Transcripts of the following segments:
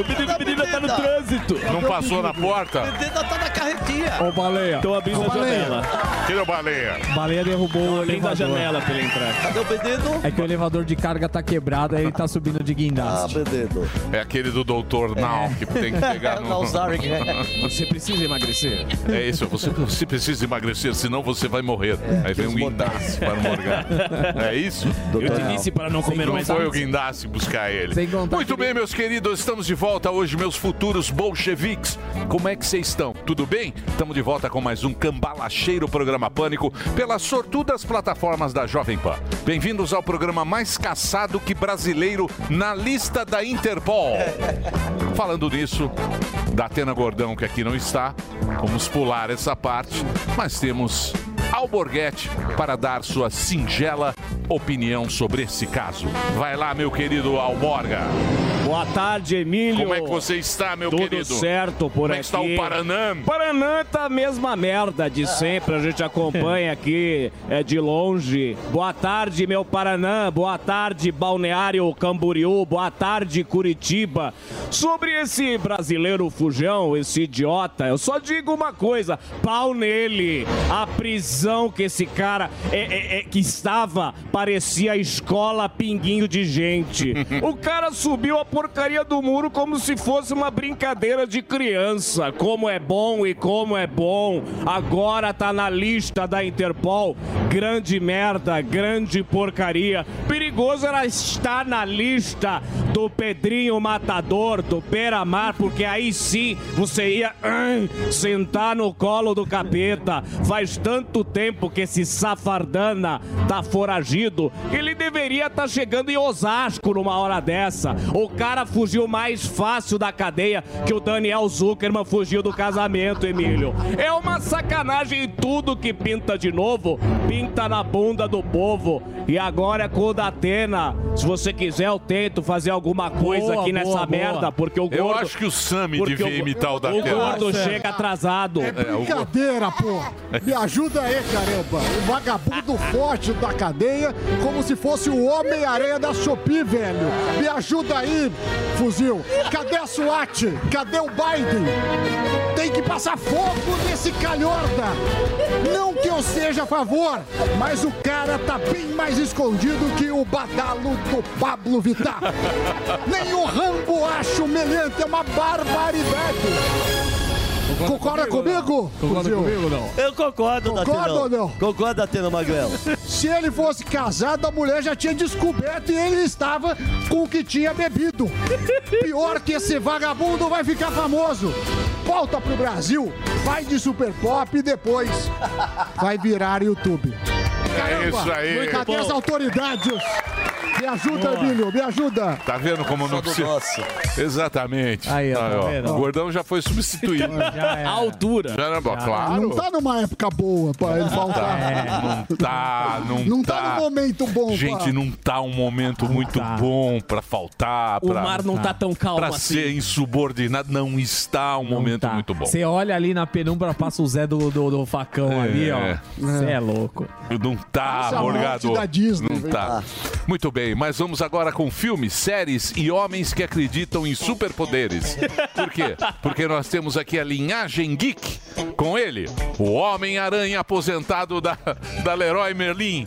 O menina tá no trânsito. Não passou na porta? Ainda tá na carretinha. Ô, baleia. Tô abrindo Ô, a baleia. janela. É o baleia? Baleia derrubou o Abrindo a elevador. janela pra ele entrar. Cadê o Benedito? É que o elevador de carga tá quebrado, aí ele tá subindo de Ah, guindaste. Benedito. É aquele do doutor Now, que tem que pegar no... Nalzaric. Você precisa emagrecer. É isso, você, você precisa emagrecer, senão você vai morrer. Aí vem um guindaste para morgar. É isso? Eu te disse para não comer Não mais foi o guindaste buscar ele. Muito bem, meus queridos, estamos de volta hoje, meus futuros bolcheviques. Como é que vocês estão? Tudo bem? Estamos de volta com mais um Cambalacheiro Programa Pânico pelas sortudas plataformas da Jovem Pan. Bem-vindos ao programa mais caçado que brasileiro na lista da Interpol. Falando nisso, da Atena Gordão, que aqui não está, vamos pular essa parte, mas temos Alborguete para dar sua singela opinião sobre esse caso. Vai lá, meu querido Alborga. Boa tarde, Emílio. Como é que você está, meu Tudo querido? certo por Como é aqui. que está o Paranã? Paraná tá a mesma merda de sempre, a gente acompanha aqui é, de longe. Boa tarde, meu Paranã. Boa tarde, Balneário Camboriú. Boa tarde, Curitiba. Sobre esse brasileiro fujão, esse idiota, eu só digo uma coisa: pau nele. A prisão que esse cara é, é- é- que estava parecia a escola pinguinho de gente. O cara subiu a porcaria do muro como se fosse uma brincadeira de criança. Como é bom e como é bom. Agora tá na lista da Interpol. Grande merda, grande porcaria. Perigoso era estar na lista do Pedrinho Matador, do Beira-Mar, porque aí sim você ia ai, sentar no colo do capeta. Faz tanto tempo que esse safardana tá foragido. Ele deveria estar chegando em Osasco numa hora dessa. O cara fugiu mais fácil da cadeia que o Daniel Zuckerman fugiu do casamento, Emílio. É uma sacanagem tudo que pinta de novo, pinta na bunda do povo. E agora é com o da Atena. Se você quiser, eu tento fazer alguma coisa Boa, aqui boa, nessa boa. merda, porque o gordo... Eu acho que o Sami devia o- imitar o O Datena. gordo certo. chega atrasado. É o- brincadeira, pô. Me ajuda aí, caramba. O vagabundo forte da cadeia, como se fosse o Homem-Aranha da Shopee, velho. Me ajuda aí, fuzil. Cadê a SWAT? Cadê o Biden? Tem que passar fogo nesse calhorda. Não que eu seja a favor, mas o cara tá bem mais escondido que o badalo do Pablo Vittar. Nem o Rambo acha humilhante, é uma barbaridade. Concorda comigo? Concorda comigo, não? Eu concordo, Concorda ou não? Concordo, Datena Magrelo. Se ele fosse casado, a mulher já tinha descoberto e ele estava com o que tinha bebido. Pior que esse vagabundo vai ficar famoso. Volta pro Brasil, vai de super pop e depois vai virar YouTube. É isso aí. Cadê as autoridades? Me ajuda, Emílio, me ajuda. Tá vendo como não precisa... Exatamente. Aí, ó, tá ó. O gordão já foi substituído. Já é. A altura. Caramba, Não claro. tá numa época boa pra ele faltar. Não tá, não, Não tá no momento bom Gente, pra... não tá um momento muito tá. bom pra faltar, O pra, mar não tá tão calmo pra assim. ser insubordinado. Não está um momento Tá. muito bom. Você olha ali na penumbra, passa o Zé do, do, do facão ali, ó. Você é louco. Não tá, Morgado. da Disney, Não tá. Muito bem, mas vamos agora com filmes, séries e homens que acreditam em superpoderes. Por quê? Porque nós temos aqui a linhagem geek Com ele, o Homem-Aranha aposentado da, da Leroy Merlin,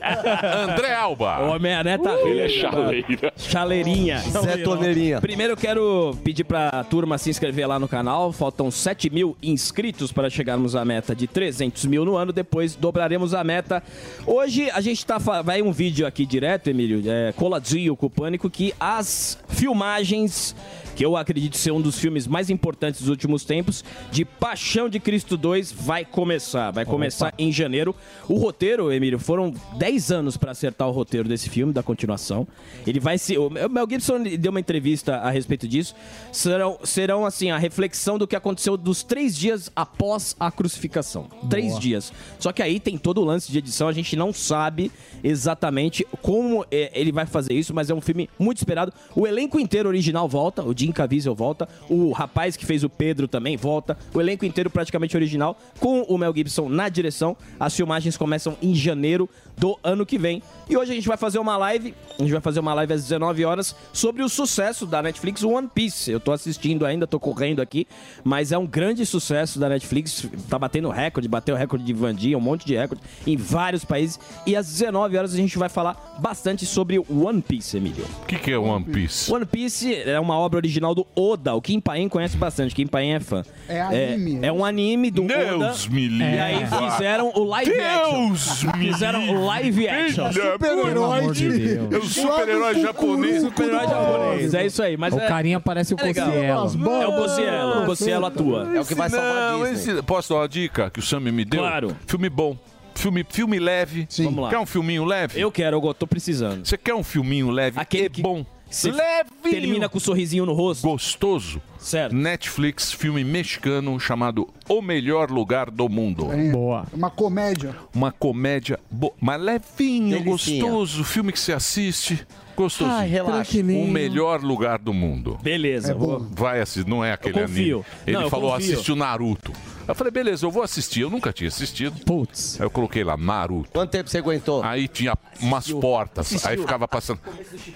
André Alba. O Homem-Aranha tá Ele é rindo. chaleira. Chaleirinha. Zé Torneirinha. Primeiro eu quero pedir pra turma se inscrever lá no canal. Faltam 7 mil inscritos para chegarmos à meta de 300 mil no ano. Depois dobraremos a meta. Hoje a gente tá. Vai um vídeo aqui direto, Emílio, é, coladinho com o Pânico, que as filmagens. Que eu acredito ser um dos filmes mais importantes dos últimos tempos, de Paixão de Cristo 2, vai começar. Vai começar em janeiro. O roteiro, Emílio, foram 10 anos para acertar o roteiro desse filme, da continuação. Ele vai se. O Mel Gibson deu uma entrevista a respeito disso. Serão, serão assim, a reflexão do que aconteceu dos três dias após a crucificação. Três dias. Só que aí tem todo o lance de edição, a gente não sabe exatamente como é, ele vai fazer isso, mas é um filme muito esperado. O elenco inteiro original volta, o Jim Caviezel volta, o rapaz que fez o Pedro também volta, o elenco inteiro praticamente original, com o Mel Gibson na direção. As filmagens começam em janeiro do ano que vem. E hoje a gente vai fazer uma live, a gente vai fazer uma live às 19 horas sobre o sucesso da Netflix One Piece. Eu tô assistindo ainda, tô correndo aqui, mas é um grande sucesso da Netflix, tá batendo recorde, bateu o recorde de Vandia, um monte de recorde em vários países. E às 19 horas a gente vai falar bastante sobre One Piece, Emílio. O que, que é One Piece? One Piece é uma obra original do Oda. O Kim Paen conhece bastante. Kim Paen é fã. É anime. É, é um anime do Deus Oda. me livre. E aí fizeram o live action. Deus me Fizeram o live action. Super-herói de. É o super-herói japonês. Super-herói japonês. É isso aí. Mas O é, carinha parece o é. É o Cossielo. O Cossielo atua. É o que vai salvar a Disney. posso dar uma dica que o Sammy me deu? Claro. Filme bom. Filme, filme leve. Sim. Vamos lá. Quer um filminho leve? Eu quero, eu tô precisando. Você quer um filminho leve Aquele e que- bom? Você Levinho. termina com um sorrisinho no rosto. Gostoso. Certo. Netflix, filme mexicano chamado O Melhor Lugar do Mundo. É Boa. uma comédia. Uma comédia, bo... mas levinho, Delicinha. gostoso. Filme que você assiste. Gostoso. Ai, relaxa. o melhor lugar do mundo. Beleza. É bom. Vai assistir, não é aquele Eu confio. anime. Ele Não, eu falou, confio. assistiu Naruto. Eu falei, beleza, eu vou assistir. Eu nunca tinha assistido. Putz. Aí eu coloquei lá, Naruto. Quanto tempo você aguentou? Aí tinha umas portas. Aí ficava passando.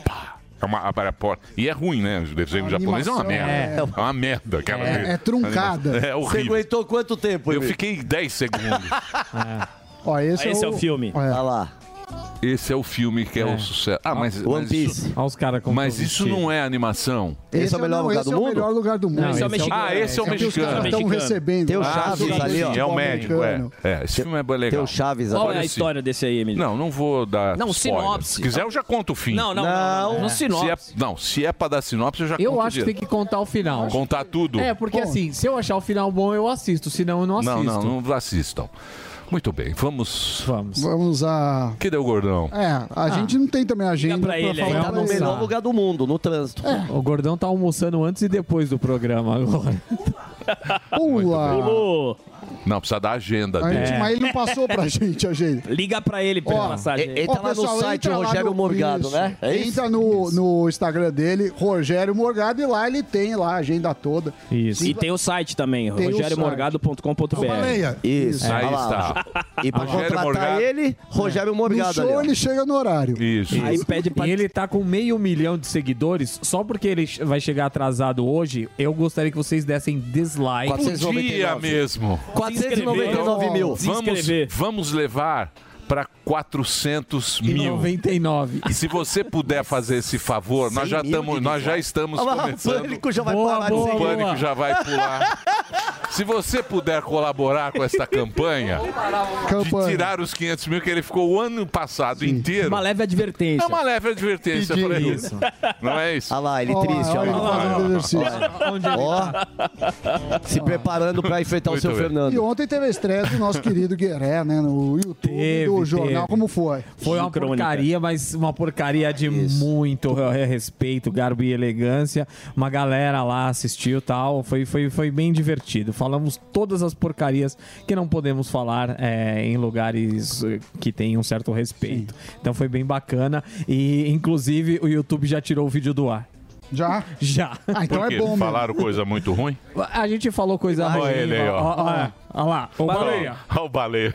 Pá, é uma, a porta. E é ruim, né? O desenho A japonês é uma animação merda. é- É, uma merda. Aquela É- é truncada. É Você horrível. aguentou quanto tempo, Eu Emílio? fiquei 10 segundos. Ó, esse, Esse é o filme. É. Olha lá. Esse é o filme que é, o sucesso. Ah, mas, One mas Piece. isso, Olha os caras com mas isso não é animação. Esse é o melhor não, lugar esse do é o mundo? melhor lugar do mundo. Não, Esse é o esse é o- mexicano. Ah, esse é o É os mexicano. caras estão recebendo. Tem o lá, Chaves ali, ó. É o médico, é. americano. É, esse filme é bem Tem legal. o Chaves Qual agora. é a história desse aí, Emílio? Não, não vou dar Não, spoiler. sinopse. Se quiser, eu já conto o fim. Não, não, não. Não. não, não. Se é, sinopse. não, se é pra dar sinopse, eu já Eu conto acho que tem que contar o final. Contar tudo? É, porque assim, se eu achar o final bom, eu assisto. Senão, eu não assisto. Não, não, não assistam. Muito bem, vamos. Vamos. Vamos a... Que deu gordão? É, a gente não tem também agenda pra ele aí. falar Tá no melhor lugar do mundo, no trânsito. O Gordão tá almoçando antes e depois do programa agora. Pula. Pulou. Não, precisa da agenda dele. gente- Mas ele não passou pra gente a agenda. Liga pra ele pra Ó, ele passar. Ele Ó, lá no pessoal, site entra lá Rogério no- Morgado, isso. né? É isso? Entra no, no Instagram dele, Rogério Morgado, e lá ele tem lá a agenda toda. Isso. E tem o site também, Tem o rogeriomorgado.com.br. Isso. Aí olha lá, está. ó. E pra Rogério contratar Morgado. ele, Rogério No Morgado show ali, ó. ele chega no horário. Isso. Aí pede pra E ele tá com meio milhão de seguidores. Só porque ele vai chegar atrasado hoje, eu gostaria que vocês dessem dislike. Podia mesmo. 499 mil. Se Vamos, vamos levar para 400 E mil. 99. E se você puder fazer esse favor, nós 100 já, mil tamo, nós já estamos Olha lá, o começando. pânico já vai Boa, parar boa, O pânico já vai pular. Se você puder colaborar com essa campanha, de tirar os 500 mil que ele ficou o ano passado inteiro, Uma leve advertência. é uma leve advertência para ele. isso. Não é isso? Olha lá, ele lá, triste, olha ele lá. fazendo ele tá? Ó, se preparando pra enfrentar o Muito seu bem. E Fernando. ontem teve a estreia do nosso querido Gueré, né? No YouTube Teve, do jornal. teve. Como foi? Foi uma Crônica. porcaria, mas uma porcaria de muito eh, respeito, garbo e elegância. Uma galera lá assistiu e tal. Foi, foi, foi bem divertido. Falamos todas as porcarias que não podemos falar eh, em lugares eh, que têm um certo respeito. Então foi bem bacana. E, inclusive, o YouTube já tirou o vídeo do ar. Já? Já. Ah, então Por é bom. Falaram coisa muito ruim? A gente falou coisa Olha ruim. ele aí, ó. Ó, ó, Olha lá, o baleia. Olha o baleia.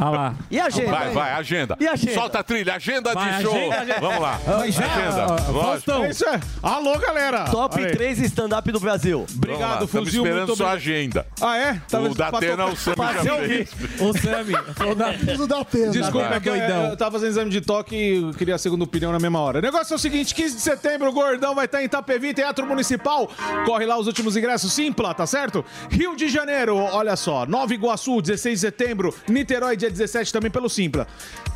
Olha lá. E a agenda? Vai, vai, agenda. E a agenda? Solta a trilha, agenda Vai, de show. agenda, agenda. Vamos lá. Mas já, agenda. ó, Lógico. Faustão. Isso é. Alô, galera. Top aí. 3 stand-up do Brasil. Obrigado, Estamos fuzil. esperando Muito sua agenda. Ah, é? Tava- O da pra Atena, tocar- o Sam pra já fez. O Sami. o da- Preciso da pena. Desculpa, Vai. é que eu, Doidão. eu tava fazendo exame de toque e queria a segunda opinião na mesma hora. O negócio é o seguinte: 15 de setembro, o Gordão vai estar em Itapevi, Teatro Municipal. Corre lá os últimos ingressos, Simpla, tá certo? Rio de Janeiro, olha só. Nova Iguaçu, 16 de setembro. Niterói, dia 17, também pelo Simpla.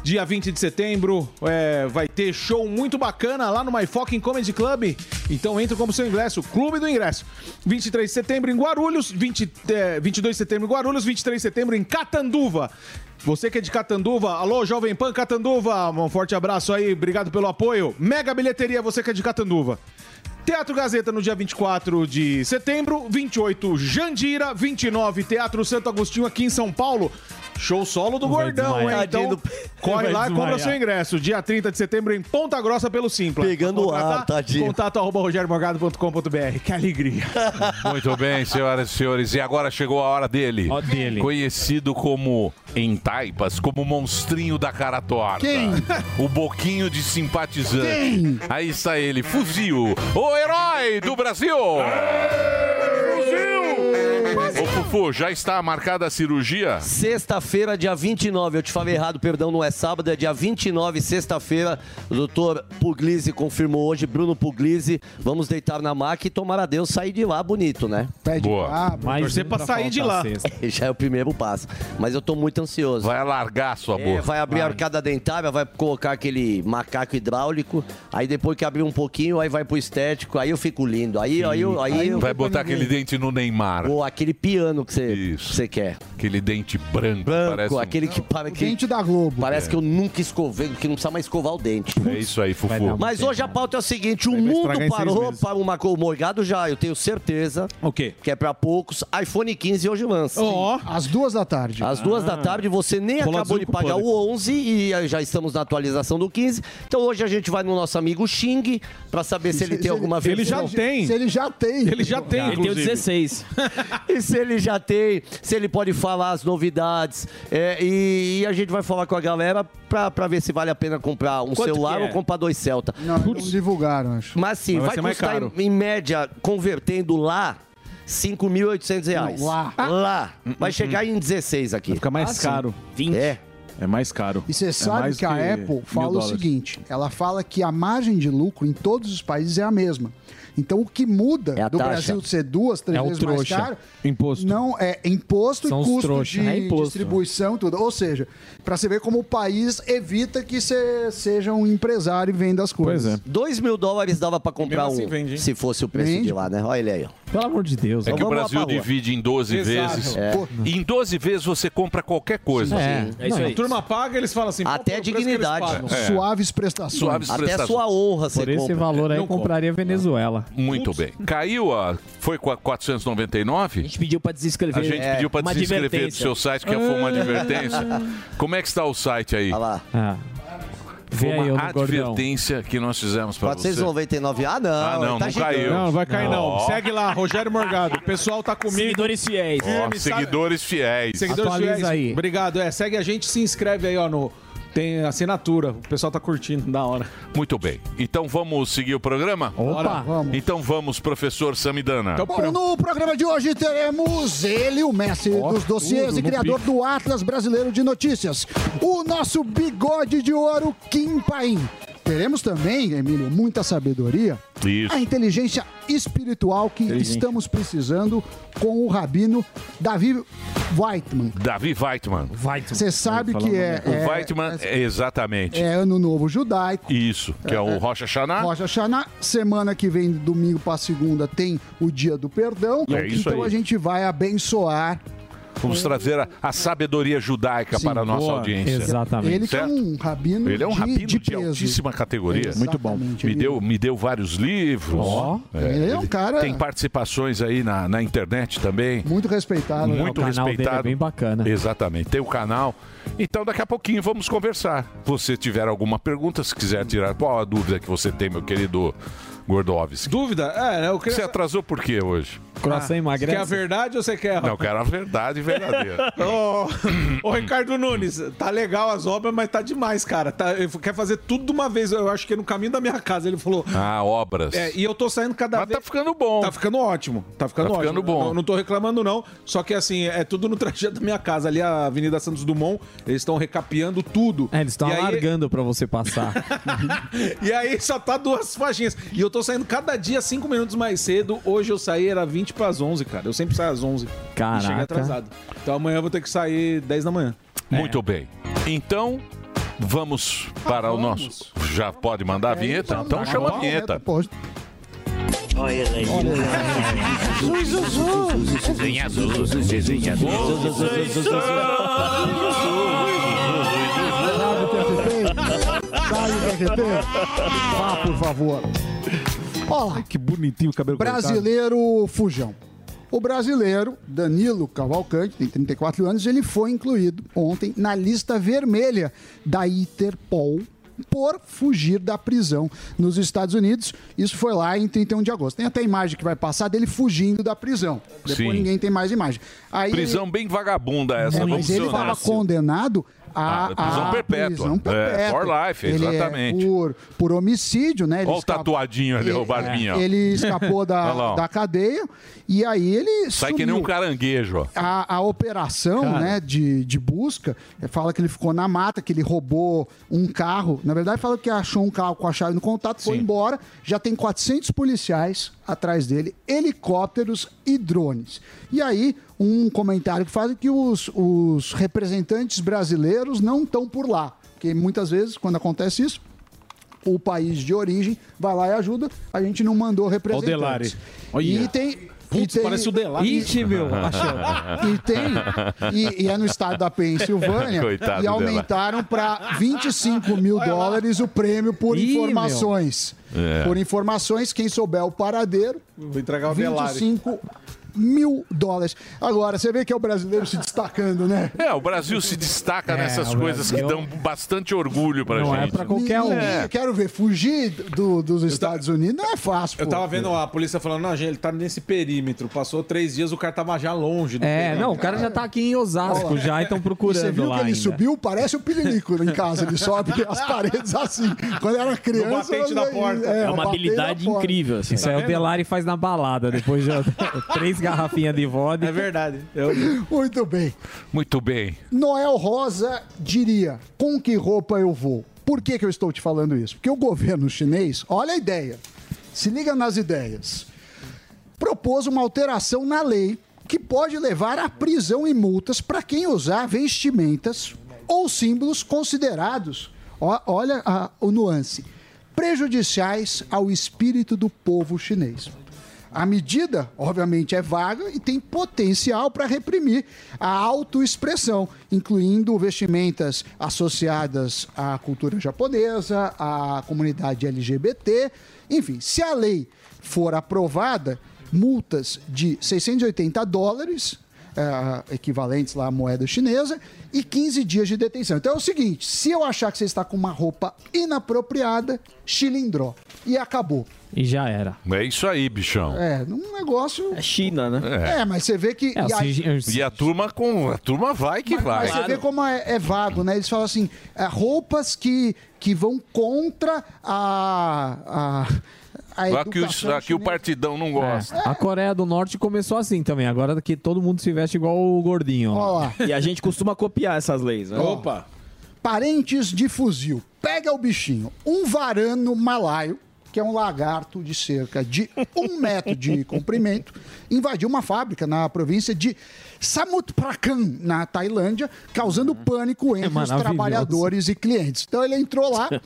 Dia 20 de setembro, é, vai ter show muito bacana lá no My Fucking Comedy Club. Então entra como seu ingresso, Clube do Ingresso. 23 de setembro em Guarulhos, 20, é, 22 de setembro em Guarulhos, 23 de setembro em Catanduva. Você que é de Catanduva, alô, Jovem Pan Catanduva, um forte abraço aí, obrigado pelo apoio. Mega Bilheteria, você que é de Catanduva. Teatro Gazeta no dia 24 de setembro, 28 Jandira, 29 Teatro Santo Agostinho aqui em São Paulo. Show solo do Gordão, hein? Então, Tadinho do- corre lá e compra desmaiar. seu ingresso. Dia 30 de setembro em Ponta Grossa pelo Simpla. Pegando ar, tadinho. Contato arroba rogermorgado.com.br. Que alegria. Muito bem, senhoras e senhores. E agora chegou a hora dele. Ó dele. Conhecido como, em taipas, como monstrinho da cara torta. Quem? O boquinho de simpatizante. Quem? Aí está ele, Fuzil, o herói do Brasil. Ô, Fufu, já está marcada a cirurgia? Sexta-feira, dia 29. Eu te falei errado, perdão, não é sábado, é dia 29, sexta-feira. O doutor Puglisi confirmou hoje, Bruno Puglisi. Vamos deitar na maca e tomar a Deus sair de lá bonito, né? Pede Boa. ah, Mais Torcer um pra sair de lá. Já é o primeiro passo. Mas eu tô muito ansioso. Vai alargar a sua É, boca. vai abrir a arcada dentária, vai colocar aquele macaco hidráulico. Aí depois que abrir um pouquinho, aí vai pro estético. Aí eu fico lindo. Aí, aí, eu- aí, eu- Vai botar aquele dente no Neymar. Pô, aquele piano que você Isso. você quer. Aquele dente branco. Branco, parece um- aquele que para o que dente da Globo. parece que eu nunca escovei, que não precisa mais escovar o dente. É isso aí, Fufu. Mas hoje a pauta é o seguinte: o vai mundo parou para o Morgado já, eu tenho certeza. O quê? Que é pra poucos. iPhone 15 hoje lança. Ó, Às duas da tarde. Às duas da tarde, você nem acabou de pagar pânico. o 11 e já estamos na atualização do 15. Então hoje a gente vai no nosso amigo Xing pra saber se ele Se- tem se alguma ele já versão. tem. Se ele já tem. ele já tem, Ele tem o inclusive. 16. E se ele já tem, se ele pode falar as novidades. É, e, e a gente vai falar com a galera pra, pra ver se vale a pena comprar um Quanto celular é? ou comprar dois Celta. Não, não divulgaram, acho. Mas sim, vai vai, custar em, em média, convertendo lá, 5.800 reais. Lá. Lá. Vai chegar em 16 aqui. Fica mais Ah, sim. caro. 20. É. É mais caro. E você É sabe mais que a que Apple fala o dólares. seguinte: ela fala que a margem de lucro em todos os países é a mesma. Então o que muda É do taxa. Brasil ser duas, três É o vezes mais caro, Imposto. não é imposto São e custo trouxa. de É imposto. distribuição e tudo. Ou seja, para você ver como o país evita que você seja um empresário e venda as Pois coisas. é. 2 mil dólares dava pra comprar assim um, vende, se fosse o preço Vende. de lá, né? Olha ele aí, ó. Pelo amor de Deus. É que o Brasil divide em 12 Exato. vezes. É. E em 12 vezes você compra qualquer coisa. É, É isso não, aí. A turma paga, eles falam assim... Até dignidade. É. Suaves prestações. Suaves Até a prestações. sua honra você Por esse compra. valor aí, eu compraria Venezuela. Muito bem. Caiu a. Foi qua- A 499? gente pediu pra desinscrever. A gente É, pediu para desinscrever do advertência. seu site, que foi uma advertência. Como é que está o site aí? Olha lá. Ah. Foi Vê aí, uma ô Gordão. advertência que nós fizemos para você. 499. Ah, não. Ah, não, tá não caiu. Não, não vai cair não. Ó. Segue lá, Rogério Morgado. O pessoal tá comigo. Seguidores fiéis. Firme, seguidores fiéis. Seguidores Atualiza fiéis. aí. Obrigado. É, segue a gente, se inscreve aí, ó, no... Tem assinatura. O pessoal tá curtindo, da hora. Muito bem. Então vamos seguir o programa? Opa! Vamos. Então vamos, professor Samidana. Então, Bom, no programa de hoje teremos ele, o mestre Ó, dos dossiês tudo e no criador do Atlas Brasileiro de Notícias, o nosso bigode de ouro, Kim Paim. Teremos também, Emílio, muita sabedoria, Isso. a inteligência espiritual que estamos precisando com o rabino Davi Weitman. Davi Weitman. Você sabe que é, O é, Weitman, é, exatamente. é ano novo judaico. Isso, que é, o Rocha Xaná. Rocha Hashanah. Semana que vem, domingo para segunda, tem o dia do perdão. É isso então aí. a gente vai abençoar Vamos trazer a, a sabedoria judaica Sim, para a nossa boa. audiência. Exatamente. ele que é um rabino Ele é um de, rabino de, peso. altíssima categoria. Muito bom. Me deu, me deu vários livros. Ó. Ele é um cara Tem participações aí na, na internet também. muito respeitado. né? Muito o canal dele é respeitado. bem bacana. Exatamente, tem o canal. Então daqui a pouquinho vamos conversar. Se você tiver alguma pergunta, se quiser tirar qual a dúvida que você tem, meu querido Gordovski. Dúvida? É, eu queria... Você atrasou por quê hoje? Coração Você emagrece. quer a verdade ou você quer... Não, eu quero a verdade verdadeira. Ô, ô, Ricardo Nunes, tá legal as obras, mas tá demais, cara. Tá, ele quer fazer tudo de uma vez. Eu acho que é no caminho da minha casa. Ele falou. Ah, obras. É, e eu tô saindo cada Mas vez. tá ficando bom. Tá ficando ótimo. Tá ficando Tá ótimo. ficando bom. Eu não tô reclamando, não. Só que assim, é tudo no trajeto da minha casa. Ali a Avenida Santos Dumont, eles estão recapeando tudo. É, eles estão E aí- alargando pra você passar. E aí só tá duas faixinhas. E eu tô saindo cada dia cinco minutos mais cedo. Hoje eu saí, era 20 pras 11, cara. Eu sempre saio às 11. Caraca. E cheguei atrasado. Então amanhã eu vou ter que sair 10 da manhã. Muito bem. Então, vamos para o nosso. Já pode mandar a vinheta? Então chama a vinheta. Olha Sai do TRT. Vá, por favor. Olha Que bonitinho o cabelo Brasileiro Fujão. O brasileiro Danilo Cavalcante, tem 34 anos, ele foi incluído ontem na lista vermelha da Interpol por fugir da prisão nos Estados Unidos. Isso foi lá em 31 de agosto. Tem até imagem que vai passar dele fugindo da prisão. Depois Sim. ninguém tem mais imagem. Aí Prisão bem vagabunda essa, é, mas ele estava condenado a, Ah, prisão a perpétua. prisão É, perpétua. for life, Ele é exatamente. por, por homicídio, né? Ele Olha o escapa- tatuadinho ali, o barbinho. ó. Ele escapou da, da cadeia e aí ele Sai que nem um sumiu. caranguejo. A, a operação né, de, de busca fala que ele ficou na mata, que ele roubou um carro. Na verdade, fala que achou um carro com a chave no contato, foi Sim. embora. Já tem 400 policiais atrás dele, helicópteros e drones. E aí, um comentário que faz que os, os representantes brasileiros não estão por lá. Porque muitas vezes, quando acontece isso, o país de origem vai lá e ajuda, a gente não mandou representantes. Delari. Olha. E tem. Putz, e tem- parece o Delari. Ixi, meu, e tem. E, e é no estado da Pensilvânia. Coitado e aumentaram para 25 mil dólares o prêmio por Ih, informações. É. Por informações, quem souber o paradeiro, Vou entregar o Delari. 25 mil dólares. Agora, você vê que é o brasileiro se destacando, né? É, o Brasil se destaca nessas o coisas que Brasil- dão bastante orgulho pra Não é gente. pra qualquer um. Ninguém- Eu quero ver, fugir do- dos Estados Unidos não é fácil. Eu pô. tava vendo a polícia falando, não, gente, ele tá nesse perímetro. Passou três dias, o cara tava já longe do É, perímetro. não, o cara já tá aqui em Osasco já e estão E procurando você viu lá que ele ainda. subiu? Parece o Pirinico em casa. Ele sobe as paredes assim. Quando era criança... batente da porta. É uma batente habilidade incrível, assim. Isso aí o Delari faz na balada, depois de três garrafinhas de vodka. É verdade. Eu... Muito bem. Muito bem. Noel Rosa diria: com que roupa eu vou? Por que, que eu estou te falando isso? Porque o governo chinês, olha a ideia, se liga nas ideias, propôs uma alteração na lei que pode levar à prisão e multas para quem usar vestimentas ou símbolos considerados, ó- olha a- o nuance, prejudiciais ao espírito do povo chinês. A medida, obviamente, é vaga e tem potencial para reprimir a autoexpressão, incluindo vestimentas associadas à cultura japonesa, à comunidade LGBT. Enfim, se a lei for aprovada, multas de 680 dólares, eh, equivalentes lá à moeda chinesa, e 15 dias de detenção. Então é o seguinte: se eu achar que você está com uma roupa inapropriada, chilindró. E acabou. E já era. É isso aí, bichão. É, num negócio. É China, né? É. É, mas você vê que. É, e aí- assim, E a turma com. A turma vai que mas, vai. mas você vê como é, é vago, né? Eles falam assim: é, roupas que, que vão contra a. a a Aqui, o- aqui o partidão não gosta. A Coreia do Norte começou assim também. Agora que todo mundo se veste igual o gordinho. ó. E a gente costuma copiar essas leis, né? Opa! Parentes de fuzil. Pega o bichinho. Um varano malaio, que é um lagarto de cerca de um metro de comprimento, invadiu uma fábrica na província de Samut Prakan, na Tailândia, causando pânico entre os maravilhoso. trabalhadores e clientes. Então ele entrou lá.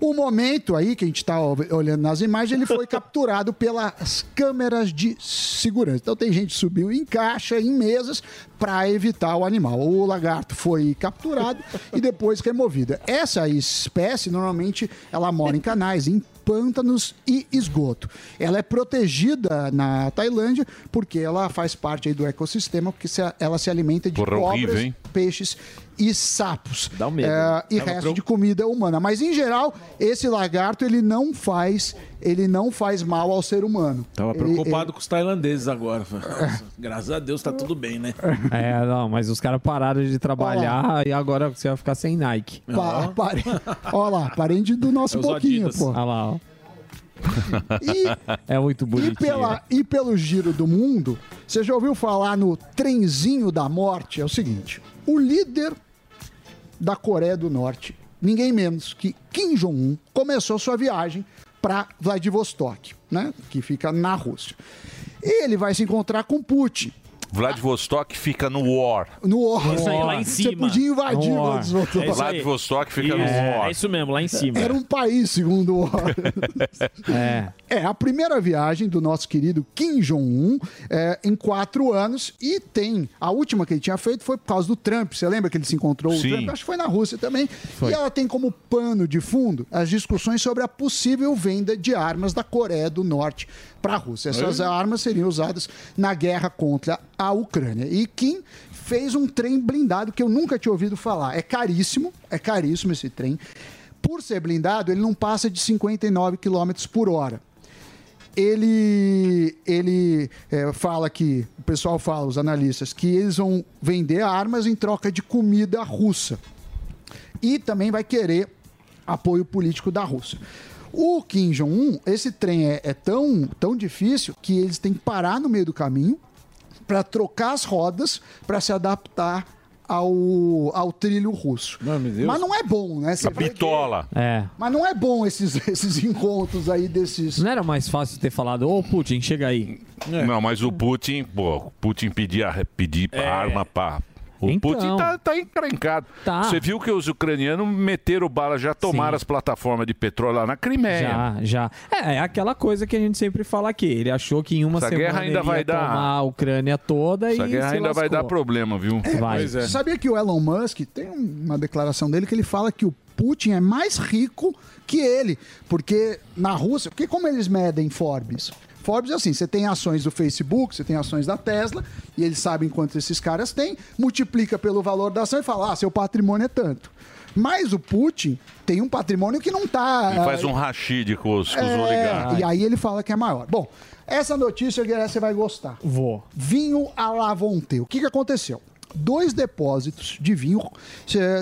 O momento aí que a gente está olhando nas imagens, ele foi capturado pelas câmeras de segurança. Então tem gente que subiu em caixa, em mesas, para evitar o animal. O lagarto foi capturado e depois removido. Essa espécie, normalmente, ela mora em canais, em pântanos e esgoto. Ela é protegida na Tailândia porque ela faz parte do ecossistema, porque ela se alimenta de Porra, horrível, cobras, hein? peixes e sapos. Dá um medo. É, e Tava resto preocup- de comida humana. Mas em geral, esse lagarto ele não faz, ele não faz mal ao ser humano. Tava Ele- preocupado com os tailandeses agora. Nossa, Graças a Deus tá tudo bem, né? É, não, mas os caras pararam de trabalhar e agora você vai ficar sem Nike. Pa, pare... Olha lá, parente do nosso É pouquinho, pô. Olha lá, ó. E, É muito e, bonitinho. pela, e pelo giro do mundo, você já ouviu falar no trenzinho da morte? É o seguinte: o líder da Coreia do Norte, ninguém menos que Kim Jong-un, começou sua viagem para Vladivostok, né? Que fica na Rússia. Ele vai se encontrar com Putin. Vladivostok fica no War. No War. Isso aí, lá em Você cima. podia invadir No War. Vladivostok. É isso aí. Vladivostok fica no Isso, War. É isso mesmo, lá em cima. Era um país, segundo o War. É. É a primeira viagem do nosso querido Kim Jong-un é, em quatro anos e tem. A última que ele tinha feito foi por causa do Trump. Você lembra que ele se encontrou Sim. o Trump? Acho que foi na Rússia também. E ela tem como pano de fundo as discussões sobre a possível venda de armas da Coreia do Norte para a Rússia. Essas armas seriam usadas na guerra contra a Ucrânia. E Kim fez um trem blindado que eu nunca tinha ouvido falar. É caríssimo, é caríssimo esse trem. Por ser blindado, ele não passa de 59 km por hora ele, ele é, fala que, o pessoal fala, os analistas, que eles vão vender armas em troca de comida russa. E também vai querer apoio político da Rússia. O Kim Jong-un, esse trem é, é tão, tão difícil que eles têm que parar no meio do caminho para trocar as rodas para se adaptar ao, ao trilho russo. Mas não é bom, né? Você A vê que- bitola. É. Mas não é bom esses, esses encontros aí desses. Não era mais fácil ter falado, ô Putin, chega aí. Não, mas o Putin, pô, o Putin pedia, pedir arma pra. O Então. Putin tá, tá encrencado. Tá. Você viu que os ucranianos meteram bala, já tomaram as plataformas de petróleo lá na Crimeia. Já, já. É, é aquela coisa que a gente sempre fala aqui. Ele achou que em uma Essa semana guerra ainda ele vai ia dar- tomar a Ucrânia toda Essa e guerra se ainda vai lascou. dar problema, viu? Vai. Você sabia que o Elon Musk tem uma declaração dele que ele fala que o Putin é mais rico que ele, porque na Rússia, porque como eles medem Forbes? Forbes é assim, você tem ações do Facebook, você tem ações da Tesla, e eles sabem quanto esses caras têm, multiplica pelo valor da ação e fala, ah, seu patrimônio é tanto. Mas o Putin tem um patrimônio que não tá... E faz um rachide com os, com os É, oligarcas. e aí ele fala que é maior. Bom, essa notícia, Guilherme, você vai gostar. Vou. Vinho à Lavonte. O que, que aconteceu? Dois depósitos de vinho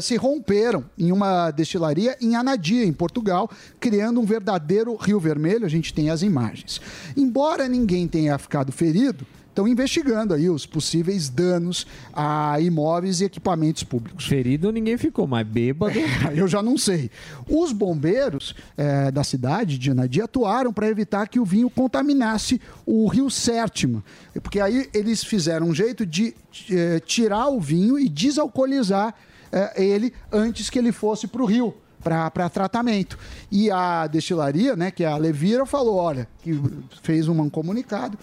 se, romperam em uma destilaria em Anadia, em Portugal, criando um verdadeiro rio vermelho. A gente tem as imagens. Embora ninguém tenha ficado ferido, estão investigando aí os possíveis danos a imóveis e equipamentos públicos. Ferido ninguém ficou, mas bêbado. Eu já não sei. Os bombeiros eh, da cidade de Anadia atuaram para evitar que o vinho contaminasse o rio Sétima. Porque aí eles fizeram um jeito de eh, tirar o vinho e desalcoolizar eh, ele antes que ele fosse para o rio. Para tratamento. E a destilaria, né, que é a Levira, falou: olha, que fez um comunicado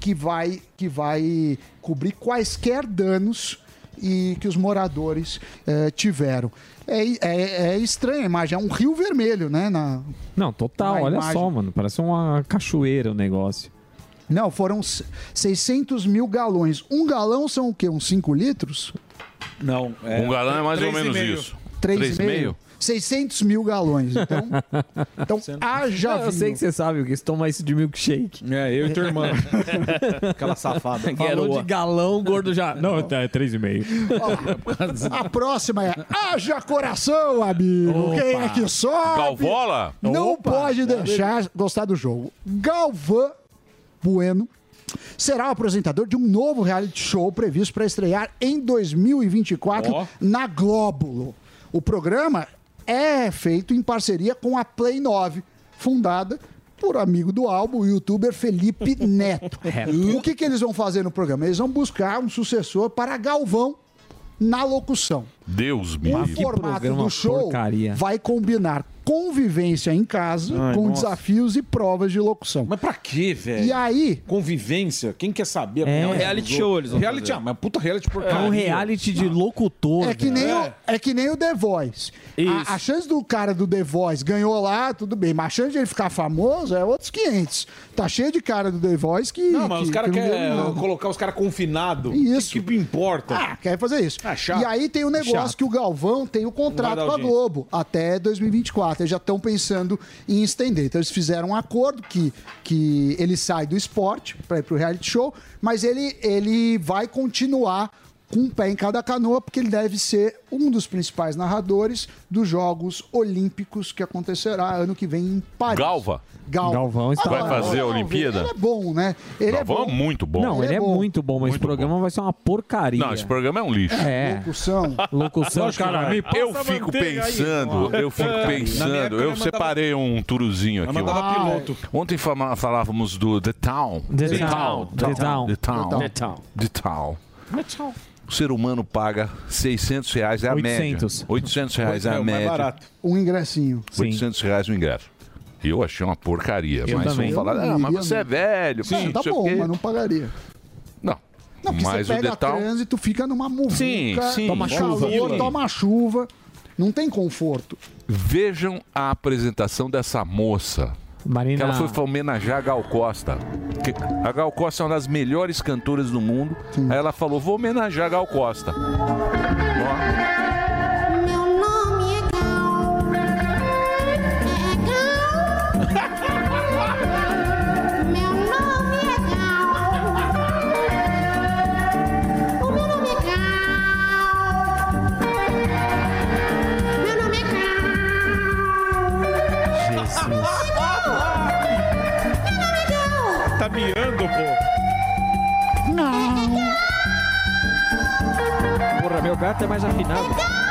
que vai, que vai cobrir quaisquer danos e que os moradores eh, tiveram. É, é, é estranha a imagem, é um rio vermelho, né? Na, Não, total, na olha imagem. só, mano. Parece uma cachoeira o negócio. Não, foram s- 600 mil galões. Um galão são o quê? Uns 5 litros? Não. Um galão é mais ou menos isso. 3,5? 600 mil galões. Então, então haja Não, eu sei vinho. que você sabe o que toma isso de milkshake. É, eu e tua irmã. Aquela safada. Falou de galão, gordo já. Não, é 3,5. A próxima é Haja coração, amigo. Opa. Quem é que sobe? Galvola? Não Opa. pode deixar gostar do jogo. Galvão Bueno será o apresentador de um novo reality show previsto para estrear em 2024 Ó. na Glóbulo. O programa é feito em parceria com a Play 9, fundada por amigo do álbum, o youtuber Felipe Neto. o que, que eles vão fazer no programa? Eles vão buscar um sucessor para Galvão na locução. Deus me O livre. formato programa do show porcaria. vai combinar convivência em casa Ai, com nossa. desafios e provas de locução. Mas pra quê, velho? E aí? Convivência? Quem quer saber? É. É um reality show eles vão Reality, fazer. ah, mas puta reality por É um reality de locutor. É que, nem velho. O, é que nem o The Voice. A, a chance do cara do The Voice ganhou lá, tudo bem. Mas a chance de ele ficar famoso é outros 500. Tá cheio de cara do The Voice que. Não, mas que- os caras querem colocar os caras confinados. Isso. Que, que importa? Ah, quer fazer isso. Ah, chato. E aí tem o negócio Chato. que o Galvão tem o vai contrato com a. Globo até 2024. Já estão pensando em estender. Então eles fizeram um acordo que, que ele sai do esporte para ir pro reality show, mas ele, ele vai continuar com um pé em cada canoa, porque ele deve ser um dos principais narradores dos Jogos Olímpicos que acontecerá ano que vem em Paris. Galva. Galva. Galvão está Vai fazer a Galvão, Olimpíada? Ele é bom, né? Ele Galvão é é bom. muito bom. Não, ele é, muito bom, mas esse programa vai ser uma porcaria. Não, esse programa é um lixo. É. Locução. Locução, Lógico cara. eu fico manteiga aí. pensando, eu fico É. Pensando, eu separei um turuzinho aqui. Piloto. Ontem falávamos do The Town. The Town. The Town. The Town. The Town. The Town. O ser humano paga 600 reais, é a 800. média. 800 reais é É a média. barato. Um ingressinho. 800 reais o ingresso. E eu achei uma porcaria. Eu mas também. vão falar, Eu não ah, mas iria, você é não. velho. Sim, não tá sei o bom, quê." mas não pagaria. Não. Não, porque mas você o pega Town... trânsito, fica numa muvuca, Sim, sim. toma Chuva. calor, Sim. toma chuva. Não tem conforto. Vejam a apresentação dessa moça. Marina- Que ela foi pra homenagear a Gal Costa. Que a Gal Costa é uma das melhores cantoras do mundo. Aí ela falou: vou homenagear a Gal Costa. Ó. meu gato é mais afinado.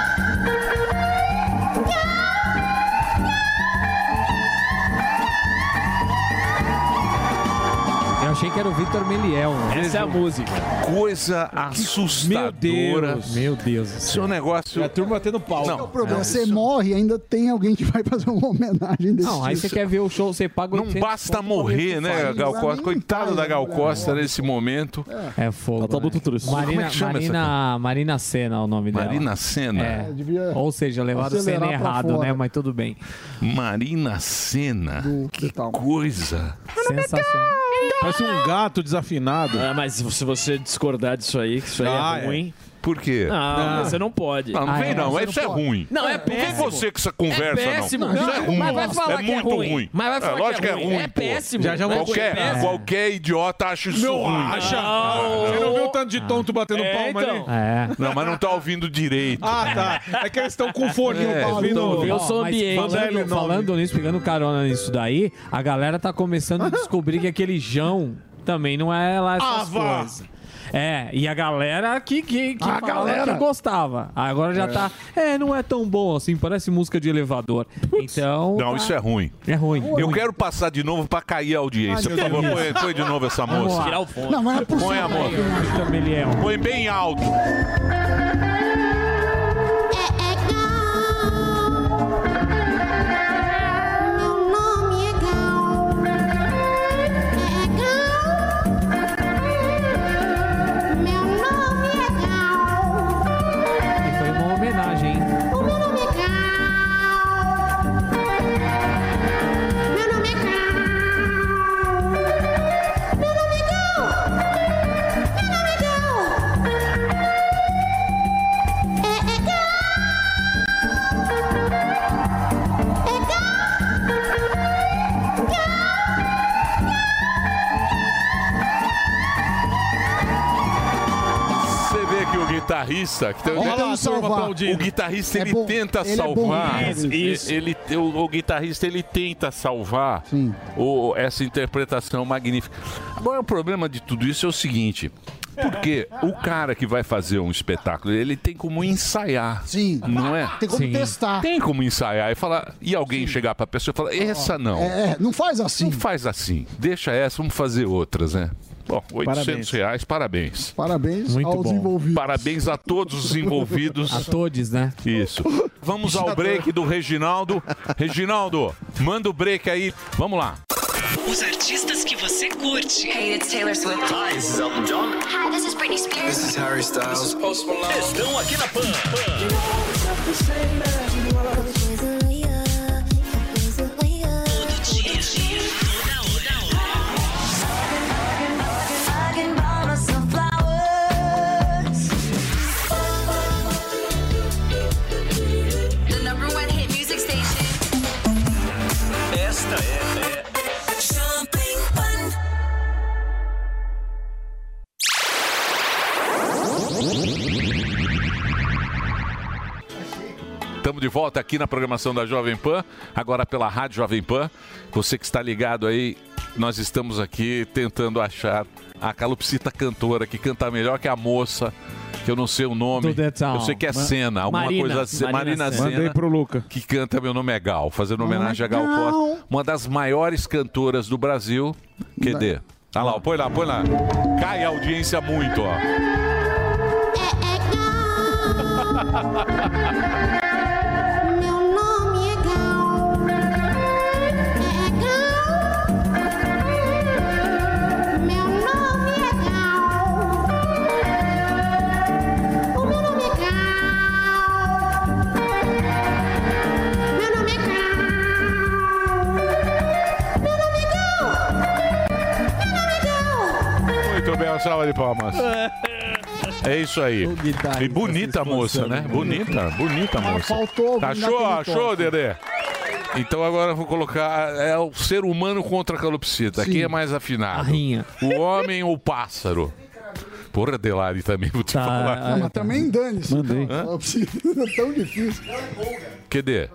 Que era o Victor Meliel. Essa é a música. Coisa assustadora. Meu Deus. Isso é um negócio. É a turma batendo pau. Qual é o problema? você morre e ainda tem alguém que vai fazer uma homenagem desse Não, aí você quer ver o show, você paga Não 800 basta morrer, né, Fighters. Gal Costa? Coitada da Gal Costa nesse momento. É fogo. Tá muito triste. Como é Marina, que chama essa Marina, Marina Senna é o nome dela. Marina Senna. É. devia Ou seja, levado o Senna errado, né? Mas tudo bem. Marina Senna. Do- que coisa. Sensacional. Parece um gato desafinado. Ah, mas se você discordar disso aí, que isso aí Ah, é é. ruim. Por quê? Não, Não. você não pode. Não, não Ah, vem é, não, isso não é ruim. Não, é Não vem péssimo. você com essa conversa, é péssimo. não. Isso é ruim. Mas vai falar é que é muito ruim. ruim. Mas vai falar lógico que é ruim. É pô. péssimo. Já, já Qualquer, É péssimo. qualquer idiota acha isso Não ruim. acha? Não. Você não viu o tanto de tonto batendo É, palma então. ali? É. Não, mas não tá ouvindo direito. Ah, tá. É que eles estão com fone É. ouvindo. Eu sou mas ambiente. Falando, falando nisso, pegando carona nisso daí, a galera tá começando a descobrir que aquele Jão também não é lá essas Ah, vá. coisas. É, e a galera que, que, que A falava galera. que gostava. Agora já tá. É, não é tão bom assim, parece música de elevador. Então. Não, tá- isso é ruim. É ruim. Eu ruim. quero passar de novo pra cair a audiência. Ai, Por favor, põe, põe de novo essa lá. Tirar o fone. Não, mas não é possível. Põe a Meliel. Põe bem alto. Guitarrista. Que tem- lá, salvar. O guitarrista É ele bom. tenta Ele é bom salvar. demais. Isso. Ele, o, o guitarrista ele tenta salvar Sim. o- essa interpretação magnífica. Agora o problema de tudo isso é o seguinte. Porque o cara que vai fazer um espetáculo, ele tem como ensaiar. Sim. Não é? Tem como Sim. testar. Tem como ensaiar e falar. E alguém chegar pra pessoa e falar, essa não. É, é, não faz assim. Não faz assim. Deixa essa, vamos fazer outras, né? Bom, 800 Parabéns. reais, parabéns. Parabéns aos envolvidos. Parabéns a todos os envolvidos. A todos, né? Isso. Vamos ao break do Reginaldo. Reginaldo, manda o break aí. Vamos lá. Os artistas que você curte. Hey, it's Taylor Swift. Hi, this is Elton John. Hi, this is Britney Spears. This is Harry Styles. Estão aqui na Pan. The Estamos de volta aqui na programação da Jovem Pan, agora pela Rádio Jovem Pan. Você que está ligado aí, nós estamos aqui tentando achar a calopsita cantora que canta melhor que a moça, que eu não sei o nome. Eu sei que é Senna, alguma Marina, coisa assim. Marina Marina Senna. Mandei pro Luca. Que canta Meu Nome é Gal, fazendo homenagem a Gal. Costa. Uma das maiores cantoras do Brasil. QD. Ah lá, ó, põe lá, põe lá. Cai a audiência muito, ó. Meu uma salva de palmas. É isso aí. E bonita a moça, né? Bonita, bonita moça. faltou Achou, achou. Dedê? Então agora eu vou colocar é o ser humano contra a calopsita. Sim. Quem é mais afinado? A rinha. O homem ou o pássaro? Porra, Delari também, vou te Tá, falar. Não, mas também dane-se. Mandei. Precisa- é tão difícil. QD?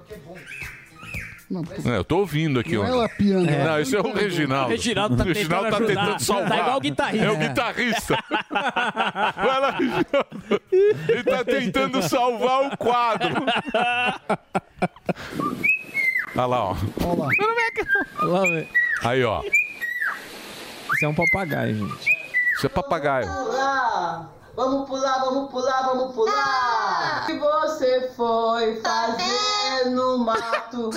Não, É, eu tô ouvindo aqui. Não ó. é lapiando, é. Não, isso é o Reginaldo. O Reginaldo tá O Reginaldo tá tentando tentando ajudar. salvar. Tá igual o guitarrista. É o guitarrista. Vai lá, Reginaldo. Ele tá tentando salvar o quadro. Olha lá, ó. Olha lá. Lá, velho. Aí, ó. Isso é um papagaio, gente. Isso é papagaio. pular, vamos pular, vamos pular, vamos pular. O que você foi fazer no mato?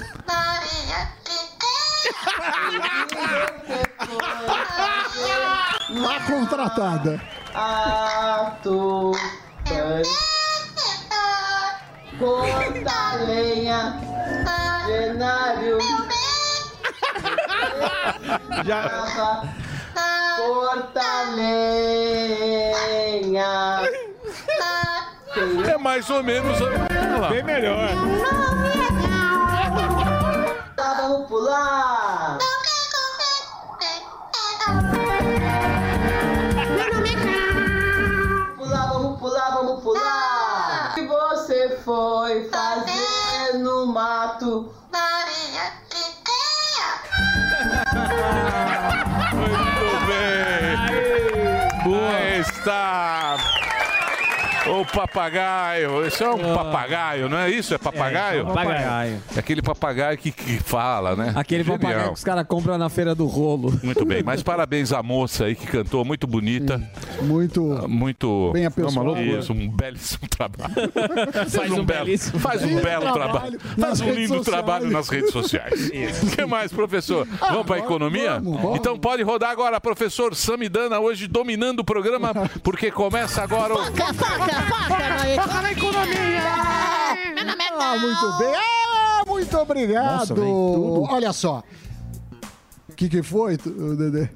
Lá contratada. Ato, corta lenha, cenário. Já. Corta lenha. É mais ou menos. Olha lá. Bem melhor. Tá, vamos pular. Pular, vamos pular, vamos pular. O que você foi fazer no mato? Boa. O papagaio. Esse é um papagaio, não é isso? É papagaio? É, é um papagaio. É aquele papagaio que, que fala, né? Aquele Genial. papagaio que os caras compram na feira do rolo. Muito bem, mas parabéns à moça aí que cantou, muito bonita. Muito. Muito. Bem apessoada. Isso, um belíssimo trabalho. Faz um belo, belíssimo faz um belo trabalho Faz um lindo sociais. trabalho nas redes sociais. O que mais, professor? vamos para a economia? vamos, vamos. Então pode rodar agora, professor Samidana, hoje dominando o programa, porque começa agora o. Faca, faca, faca na economia. Meu nome é Ah, muito bem. Ah, muito obrigado. Nossa. Olha só. O que, que foi, Dedê?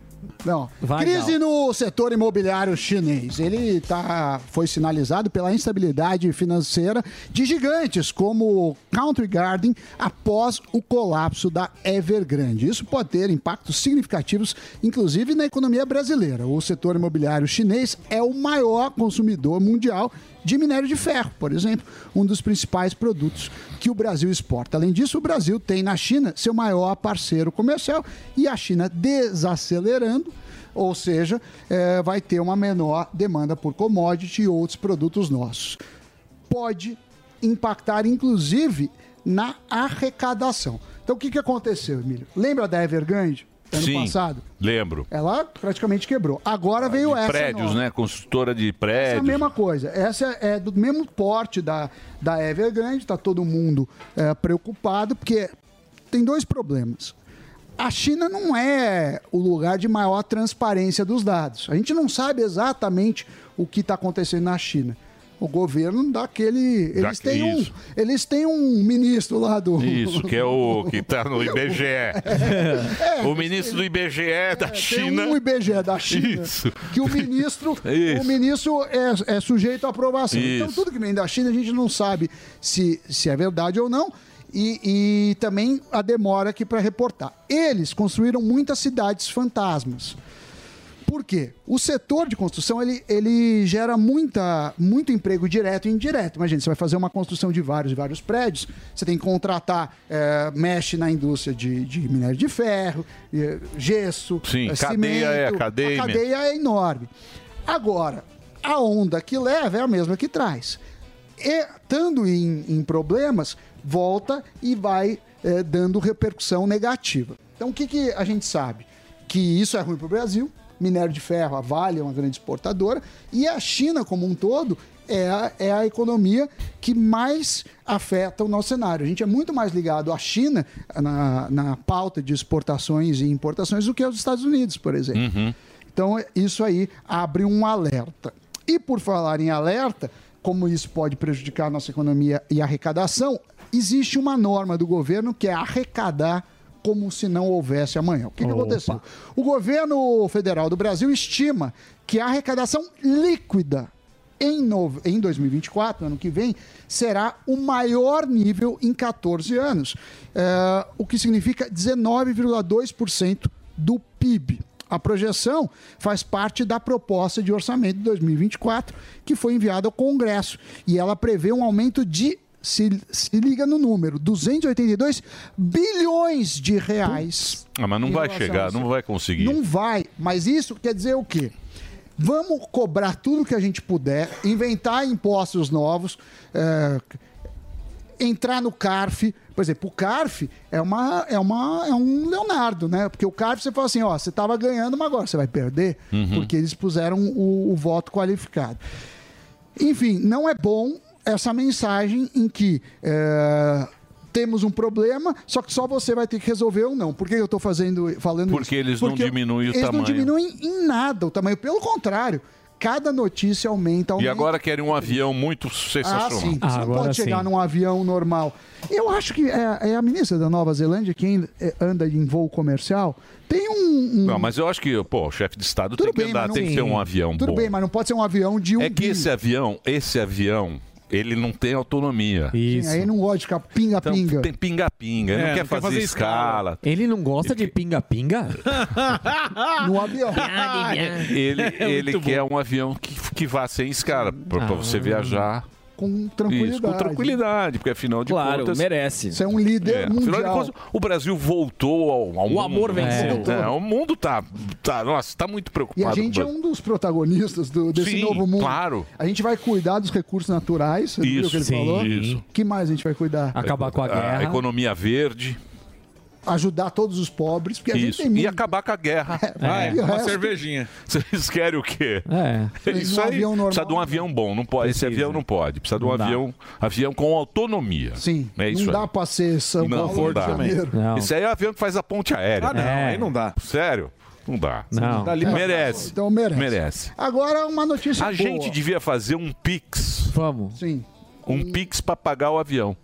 Não. Vai, Crise no setor imobiliário chinês. Ele tá, foi sinalizado pela instabilidade financeira de gigantes como Country Garden após o colapso da Evergrande. Isso pode ter impactos significativos, inclusive na economia brasileira. O setor imobiliário chinês é o maior consumidor mundial de minério de ferro, por exemplo, um dos principais produtos que o Brasil exporta. Além disso, o Brasil tem na China seu maior parceiro comercial e a China desacelerando, ou seja, eh, vai ter uma menor demanda por commodity e outros produtos nossos. Pode impactar, inclusive, na arrecadação. Então, o que, que aconteceu, Emílio? Lembra da Evergrande? Ano Sim, passado. lembro. Ela praticamente quebrou. Agora veio essa. Prédios, nova. né? Construtora de Essa é a prédios. mesma coisa. Essa é do mesmo porte da, da Evergrande, tá todo mundo é, preocupado, porque tem dois problemas. A China não é o lugar de maior transparência dos dados. A gente não sabe exatamente o que está acontecendo na China. O governo dá aquele. Eles, que têm um, eles têm um ministro lá do. Isso, que é o que tá no IBGE. o ministro do IBGE da Tem China. um IBGE da China Isso. que o ministro, Isso. o ministro é, é sujeito à aprovação. Então Isso. tudo que vem da China a gente não sabe se, se é verdade ou não. E, e também a demora aqui para reportar. Eles construíram muitas cidades fantasmas. Por quê? O setor de construção ele, ele gera muita, muito emprego direto e indireto. Imagina, você vai fazer uma construção de vários e vários prédios, você tem que contratar, eh, mexe na indústria de, de minério de ferro, eh, gesso, Sim, eh, cadeia é a cadeia A cadeia é enorme. Agora, a onda que leva é a mesma que traz. E, estando em, em problemas, volta e vai eh, dando repercussão negativa. Então, o que, que a gente sabe? Que isso é ruim para o Brasil. Minério de ferro, a Vale é uma grande exportadora. E a China, como um todo, é a, é a economia que mais afeta o nosso cenário. A gente é muito mais ligado à China na, na pauta de exportações e importações do que aos Estados Unidos, por exemplo. Uhum. Então, isso aí abre um alerta. E por falar em alerta, como isso pode prejudicar a nossa economia e arrecadação, existe uma norma do governo que é arrecadar como se não houvesse amanhã. O que, que aconteceu? O governo federal do Brasil estima que a arrecadação líquida em, nove- em 2024, ano que vem, será o maior nível em 14 anos, É, o que significa 19,2% do PIB. A projeção faz parte da proposta de orçamento de 2024, que foi enviada ao Congresso, e ela prevê um aumento de, se, se liga no número, 282 bilhões de reais. Ah, mas não vai chegar, não vai conseguir. Não vai, mas isso quer dizer o quê? Vamos cobrar tudo que a gente puder, inventar impostos novos, é, entrar no CARF. Por exemplo, o CARF é, uma, é, uma, é um Leonardo, né? Porque o CARF você fala assim, ó, você estava ganhando, mas agora você vai perder, Uhum. porque eles puseram o, o voto qualificado. Enfim, não é bom essa mensagem em que é, temos um problema, só que só você vai ter que resolver ou não. Por que eu estou fazendo, falando isso? Porque eles não diminuem o eles tamanho. não diminuem em nada o tamanho. Pelo contrário, cada notícia aumenta, E aumenta. agora querem um avião muito Ah, sensacional. sim. Você não pode chegar num avião normal. Eu acho que é, é a ministra da Nova Zelândia quem é, anda em voo comercial. Tem um. um- Não, mas eu acho que, pô, o chefe de Estado tem que bem, andar, mas tem que ter um avião Tudo bom. bem, mas não pode ser um avião de um. É que esse avião, esse avião, ele não tem autonomia. Sim, aí não gosta de ficar pinga-pinga. Então, tem pinga-pinga, ele É, não, quer não quer fazer, fazer escala. Ele não gosta de pinga-pinga? no avião. Ele, É ele quer um avião que, que vá sem escala, pra, pra você viajar. Com tranquilidade. Isso, com tranquilidade, porque afinal de Claro, contas... merece. Você é um líder É, afinal de mundial. contas, o Brasil voltou ao, ao O mundo. amor venceu. É, o mundo tá, tá, nossa, tá muito E preocupado. a gente é um dos protagonistas do- desse Sim, novo mundo. claro. A gente vai cuidar dos recursos naturais, você viu o que ele Isso, falou? isso. que mais a gente vai cuidar? Acabar com a guerra. A economia verde. Ajudar todos os pobres, porque a gente Isso. tem muito. E acabar com a guerra. e o Uma resto- cervejinha. Vocês querem o quê? É. Isso Um aí avião normal, precisa de um avião bom, não pode. Esse Precisa. avião não pode. Precisa de um dá. avião, avião com autonomia. Sim, é isso não dá aí. pra ser São Não, Paulo não de dá. Janeiro. Não. Esse aí é o avião que faz a ponte aérea. Ah, não, É. aí não dá. Sério? Não dá. Não. Dá Merece. Então merece. Merece. Agora uma notícia A boa. gente devia fazer um Pix. Vamos. Sim. Um Pix pra pagar o avião.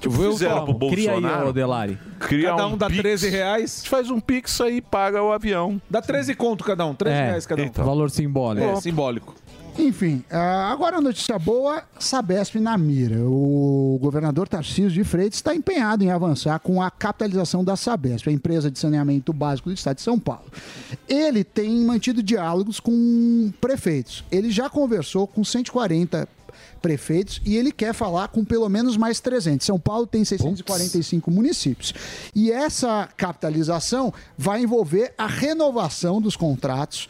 Tipo, Eu fizeram pro Cria aí, Bolsonaro. ô Delari. Criar Cada um dá Pix. 13 reais. A gente faz um Pix aí e paga o avião. Dá 13 conto cada um. 13 É. reais cada um. Então. Valor simbólico. É, simbólico. Enfim, ah, agora a notícia boa, Sabesp na mira. O governador Tarcísio de Freitas está empenhado em avançar com a capitalização da Sabesp, a empresa de saneamento básico do estado de São Paulo. Ele tem mantido diálogos com prefeitos. Ele já conversou com 140 prefeitos e ele quer falar com pelo menos mais 300. São Paulo tem 645 municípios. E essa capitalização vai envolver a renovação dos contratos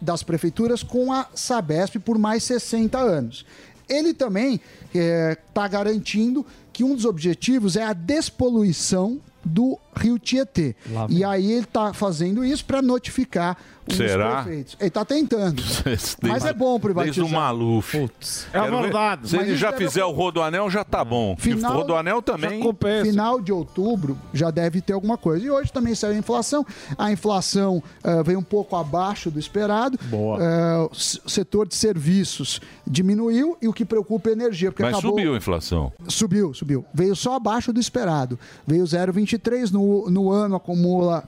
das prefeituras com a Sabesp por mais 60 anos. Ele também está garantindo que um dos objetivos é a despoluição do Rio Tietê. Lá E aí ele está fazendo isso para notificar os Será? prefeitos. Ele está tentando. Mas Desde- é bom privatizar. Desde o Maluf. É Quero ver- verdade. Se Mas ele já fizer o Rodoanel, já tá bom. E o Rodoanel também. Final de outubro já deve ter alguma coisa. E hoje também saiu a inflação. A inflação eh, veio um pouco abaixo do esperado. Boa. Eh, o setor de serviços diminuiu e o que preocupa é a energia. Porque Mas acabou... subiu a inflação. Subiu, subiu. Veio só abaixo do esperado. Veio 0,23 no, no ano, acumula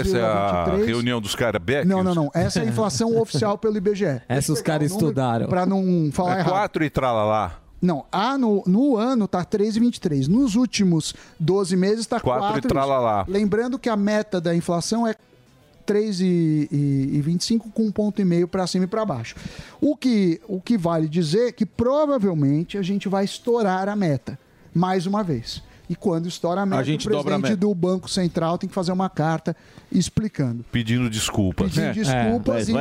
Essa é a 3,23. reunião dos caras Beck. Não, não, não. Essa é a inflação oficial pelo IBGE. Essa os caras estudaram. Para não falar É errado. 4 e tralalá. Não, ah, no, no ano tá 3,23. Nos últimos 12 meses tá Quatro 4. e tralalá. Lembrando que a meta da inflação é 3,25 com um ponto e meio para cima e para baixo. O que, o que vale dizer é que provavelmente a gente vai estourar a meta mais uma vez. E quando estoura a meta, gente o dobra a presidente meta. do Banco Central tem que fazer uma carta explicando. Pedindo desculpas. Pedindo desculpas e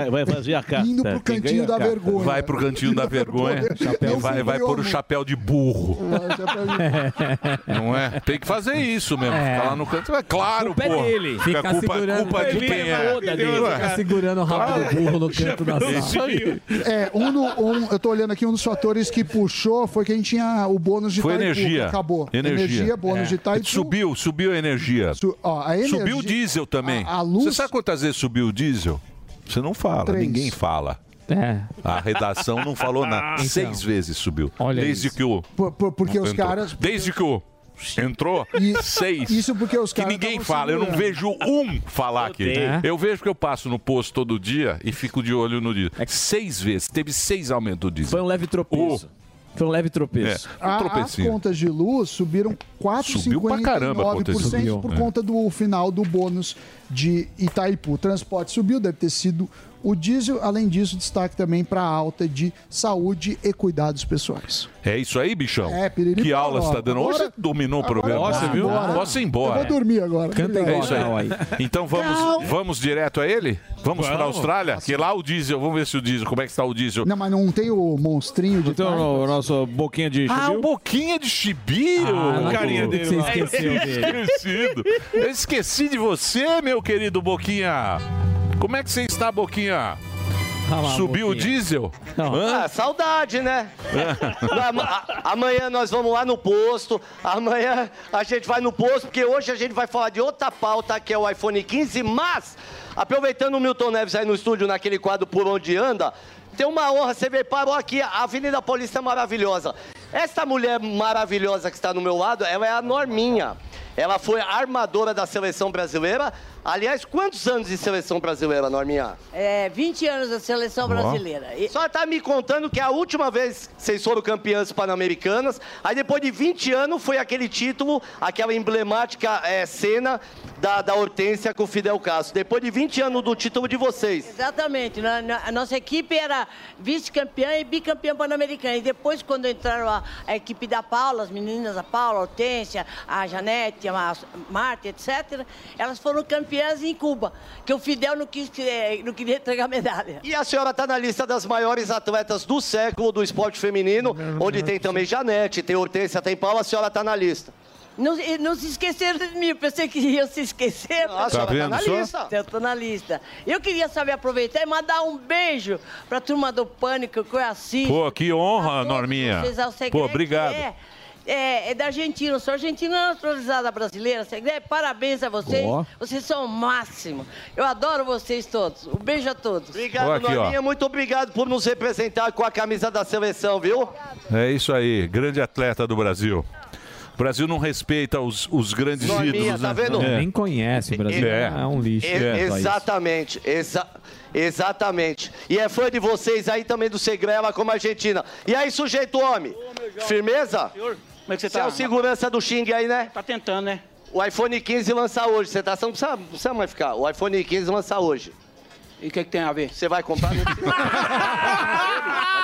indo pro cantinho da vergonha. Vai pro cantinho da vergonha. Não vai vai pôr o chapéu de burro. Não é? Tem que fazer isso mesmo. É. Ficar lá no canto. É claro, Culpa é pô. dele. Fica Fica culpa, segurando- culpa de Ele quem é. Fica segurando o rabo do burro no canto da sala. Isso aí. É, um, do- um- eu tô olhando aqui, um dos fatores que puxou foi que a gente tinha o bônus de Foi energia. Acabou. Energia. Bônus É. de Itaipu. Subiu, subiu a energia. ó, a energia- Subiu o diesel também. a- a luz- Você sabe quantas vezes subiu o diesel? Você não fala, Três. ninguém fala. É. A redação não falou nada. Então. Seis vezes subiu. Olha Desde que o. Por- por- porque os entrou. caras- Desde que o. Entrou, seis. Isso porque os Que caras ninguém tavam fala. Eu não vejo um falar aqui. Eu vejo que eu passo no posto todo dia e fico de olho no diesel. Seis vezes. Teve seis aumentos do diesel. Foi um leve tropeço. Foi um leve tropeço. É, um A- as contas de luz subiram Subiu pra caramba a conta de luz. 4,59% Subiu, por é. conta do final do bônus de Itaipu. O transporte subiu, deve ter sido o diesel. Além disso, destaque também para a alta de saúde e cuidados pessoais. É isso aí, bichão? É, piriri Que aula você tá dando? Hoje Agora- você dominou o programa. posso ir embora. Posso ir embora. Eu vou dormir agora. É isso aí. Então vamos, vamos direto a ele? Vamos, para a. Austrália? Que lá o diesel, vamos ver se o diesel, como é que está o diesel. Não, mas não tem o monstrinho de Então, o nosso boquinha de Ah, chibiu? o boquinha de chibio. Ah, carinha dele. você esqueceu dele. Esquecido. Eu esqueci de você, meu querido Boquinha. Como é que você está, Boquinha? Subiu Boquinha. o diesel? Hã? Ah, saudade, né? Não, ama- a- amanhã nós vamos lá no posto. Amanhã a gente vai no posto, porque hoje a gente vai falar de outra pauta, que é o iPhone 15. Mas, aproveitando o Milton Neves aí no estúdio, naquele quadro Por Onde Anda, tem uma honra, você veio, parou aqui, a Avenida Paulista é maravilhosa. Essa mulher maravilhosa que está no meu lado, ela é a Norminha. Ela foi armadora da seleção brasileira. Aliás, quantos anos de seleção brasileira, Norminha? É, 20 anos da seleção brasileira. E- Só tá me contando que a última vez que vocês foram campeãs pan-americanas, aí depois de 20 anos foi aquele título, aquela emblemática é, cena da, da Hortência com o Fidel Castro. Depois de 20 anos do título de vocês. Exatamente. Na- na- a nossa equipe era vice-campeã e bicampeã pan-americana. E depois, quando entraram a, a equipe da Paula, as meninas, a Paula, a Hortência, a Janete, a Marta, etc., elas foram campeãs em Cuba, que o Fidel não, quis, eh, não queria entregar medalha. E a senhora tá na lista das maiores atletas do século do esporte feminino, onde tem também Janete, tem Hortência, tem Paula, a senhora tá na lista. Não, e não se esqueceram de mim, eu pensei que iam se esquecer. Nossa, Tá tá vendo na só? lista. Eu tô na lista. Eu queria saber, aproveitar e mandar um beijo pra turma do Pânico, que eu assisto. Pô, que honra, Norminha. Vocês, ao Pô, obrigado. que É, é, é da Argentina, eu sou argentina naturalizada brasileira. Segre, parabéns a vocês. Ó. Vocês são o máximo. Eu adoro vocês todos. Um beijo a todos. Obrigado, aqui, ó. Norminha, muito obrigado por nos representar com a camisa da seleção, viu? É isso aí, grande atleta do Brasil. O Brasil não respeita os, os grandes Norminha, ídolos, tá né? vendo? É. Nem conhece o Brasil. É. É, um lixo. É, só isso. exatamente, exa- exatamente. E é fã de vocês aí também do Segrela como Argentina. E aí, sujeito homem? Firmeza? Como é que você Você é tá? o segurança do Xing aí, né? Tá tentando, né? O iPhone 15 lança hoje. Você tá, não precisa, não precisa mais ficar. O iPhone 15 lança hoje. E o que, que tem a ver? Você vai comprar? Não. Vai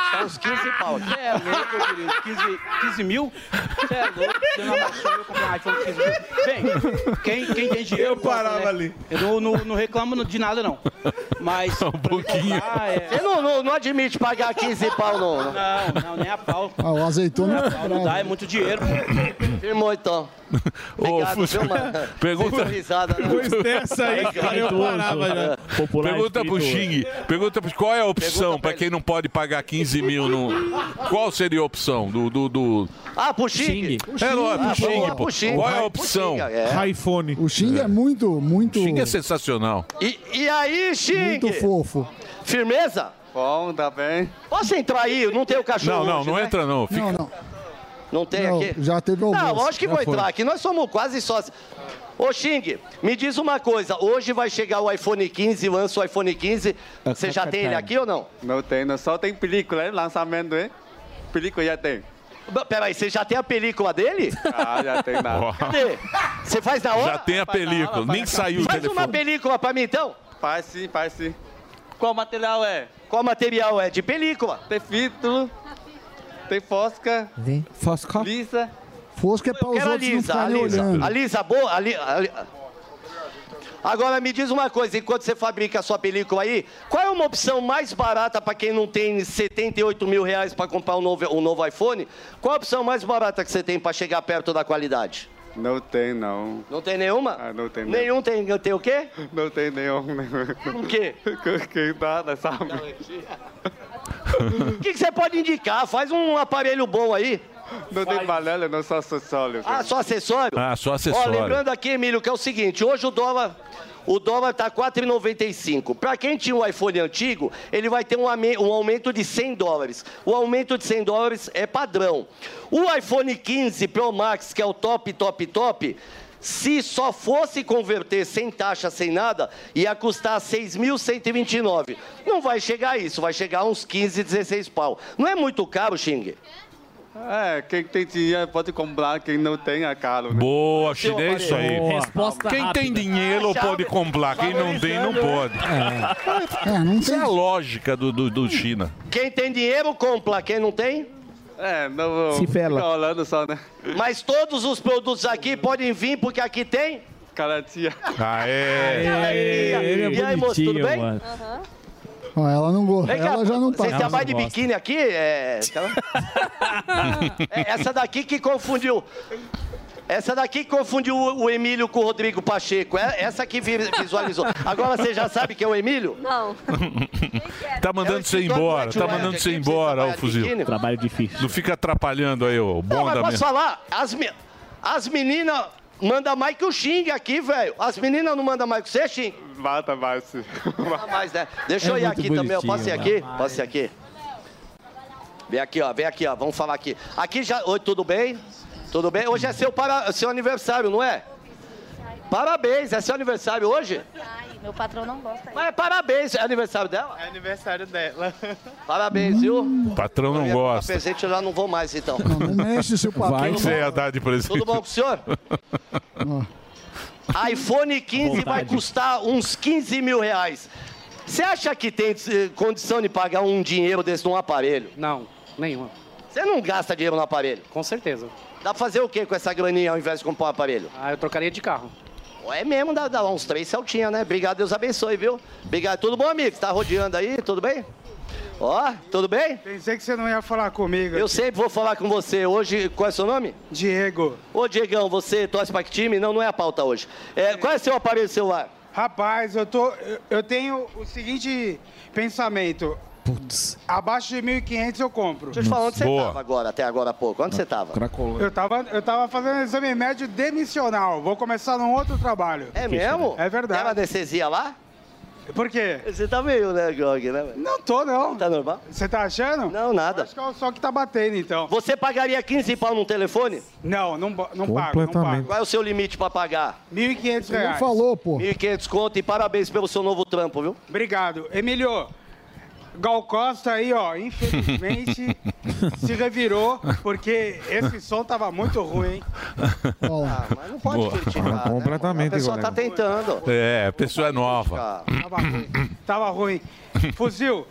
custar uns 15 pau. Você é louco, querido. 15, 15 mil? Você é louco. Você não amassou eu comprar um iPhone de 15 mil. Bem, quem, quem tem dinheiro. Eu parava compra, né? ali. Eu não, não, não reclamo de nada, não. Mas. Um pouquinho. Ah, é. Você não, não, não admite pagar 15 pau, não. Não, não, nem a pau. Ah, o azeitona Não, é não bravo. dá, é muito dinheiro. Firmou então. Ô, Obrigado, viu, mano? Pergunta- risada, né? Dessa aí, cara, eu parava já. Pergunta pro Xing. Pergunta pro qual é a opção pra quem não pode pagar 15 mil no. Qual seria a opção do. do, do... Ah, pro Xing? É, lógico, Ah, pro Xing, boa, pô. pro Xing. Qual é a opção? É. iPhone. O Xing é muito, muito, Xing é sensacional. E, e aí, Xing? muito fofo. Firmeza? Bom, tá bem. Posso entrar aí? Não tem o cachorro Não, não, hoje, não né? entra não. Fica... Não, não. Não tem Não, aqui? já teve almoço. Não, lógico que Já vou foi. entrar aqui. Nós somos quase sócios. Ô, Xing, me diz uma coisa. Hoje vai chegar o iPhone 15, lança o iPhone 15. Você já tem ele aqui ou não? Não tem, não. só tem película, hein? Lançamento, hein? Película já tem. Peraí, você já tem a película dele? Ah, já tem nada. Cadê? Você faz na hora? Já tem a película, nem saiu o Faz uma telefone. película pra mim, então. Faz sim, faz sim. Qual material é? Qual material é? De película. Tem filtro, tem fosca, Fosca. lisa. Fosca é pra os outros não Lisa, a ficarem Lisa. olhando. A Lisa boa? A Li- a Li- Agora me diz uma coisa, enquanto você fabrica a sua película aí, qual é uma opção mais barata para quem não tem 78 mil reais para comprar um novo, um novo iPhone? Qual a opção mais barata que você tem para chegar perto da qualidade? Não tem, não. Não tem nenhuma? Ah, não tem Nenhum tem, tem o quê? Não tem nenhum. O quê? Que nada, sabe? O que, que você pode indicar? Faz um aparelho bom aí. Não tem panela, não só acessório. Ah, só acessório? Ah, só Ó, acessório. lembrando aqui, Emílio, que é o seguinte, hoje o dólar... O dólar tá 4,95. Para quem tinha um iPhone antigo, ele vai ter um, um aumento de 100 dólares. O aumento de 100 dólares é padrão. O iPhone 15 Pro Max, que é o top, top, top, se só fosse converter sem taxa, sem nada, ia custar 6.129. Não vai chegar a isso, vai chegar a uns 15, 16 pau. Não é muito caro, Xing? É, quem tem dinheiro pode comprar, quem não tem é caro. Né? Boa, Xing, é isso aí. Boa. Resposta Quem tem rápida. dinheiro pode comprar, quem não tem não pode. É, não Isso é a lógica do, do, do China. Quem tem dinheiro, compra. Quem não tem... É, não Se fela. fica rolando só, né? Mas todos os produtos aqui podem vir porque aqui tem. Garantia. Aê! Ele é E aí, moço, tudo bem? mano. Ó, ela não gosta. Vem cá, Ela já não tá. Vocês trabalham de biquíni aqui? É... É, Essa daqui que confundiu. Essa daqui que confundiu o o Emílio com o Rodrigo Pacheco. É essa que vi- visualizou. Agora você já sabe que é o Emílio? Não. Tá mandando você embora, tá mandando você embora, ó, fuzil. Trabalho difícil. Não fica atrapalhando aí o Não, bom mas da posso falar? As, me- as meninas mandam mais que o Xing aqui, velho. As meninas não mandam mais que você, Xing? Mata mais. Manda mais, né? Deixa eu É ir muito aqui também. Eu posso ir bonitinho, aqui? Posso ir aqui? Vem aqui, ó. Vem aqui, ó. Vamos falar aqui. Aqui já... Oi, tudo bem? Tudo bem? Hoje é seu, para... seu aniversário, não é? Parabéns. É seu aniversário hoje? Ai, meu patrão não gosta. Mas é parabéns. É aniversário dela? É aniversário dela. Parabéns, viu? O patrão não gosta. presente eu já não vou mais, então. Não mexe seu patrão. Vai que você ia dar de presente. Tudo bom com o senhor? iPhone 15 vai Vontade. custar uns 15 mil reais. Você acha que tem eh, condição de pagar um dinheiro desse num aparelho? Não, nenhuma. Você não gasta dinheiro no aparelho? Com certeza. Dá pra fazer o que com essa graninha ao invés de comprar um aparelho? Ah, eu trocaria de carro. É mesmo, dá, dá uns três Celtinha, né? Obrigado, Deus abençoe, viu? Obrigado. Tudo bom, amigo? Você tá rodeando aí? Tudo bem? Ó, tudo bem? Pensei que você não ia falar comigo. Eu sempre vou falar com você. Hoje, qual é o seu nome? Diego. Ô, Diegão, você torce pra que time? Não, não é a pauta hoje. É, qual é seu aparelho celular? Rapaz, eu tô. Eu tenho o seguinte pensamento. Putz. Abaixo de 1.500 eu compro. Deixa eu te falar onde você tava agora, até agora há pouco. Onde você tava? Eu tava, eu tava fazendo exame médio demissional. Vou começar num outro trabalho. É mesmo? É verdade. Tem anestesia lá? Por quê? Você tá meio, né, Grog, né? velho? Não tô, não. Tá normal? Você tá achando? Não, nada. Acho que é o só que tá batendo, então. Você pagaria 15 pau num telefone? Não, não, não pago, não pago. Qual é o seu limite pra pagar? 1.500 reais. pô. 1.500 conto e parabéns pelo seu novo trampo, viu? Obrigado. Emílio, Gal Costa aí, ó, infelizmente se revirou, porque esse som tava muito ruim, hein? Ah, mas não pode Boa. criticar, né? Completamente, A pessoa tá colega. tentando. É, a pessoa é nova. Tava ruim. Tava ruim. Fuzil.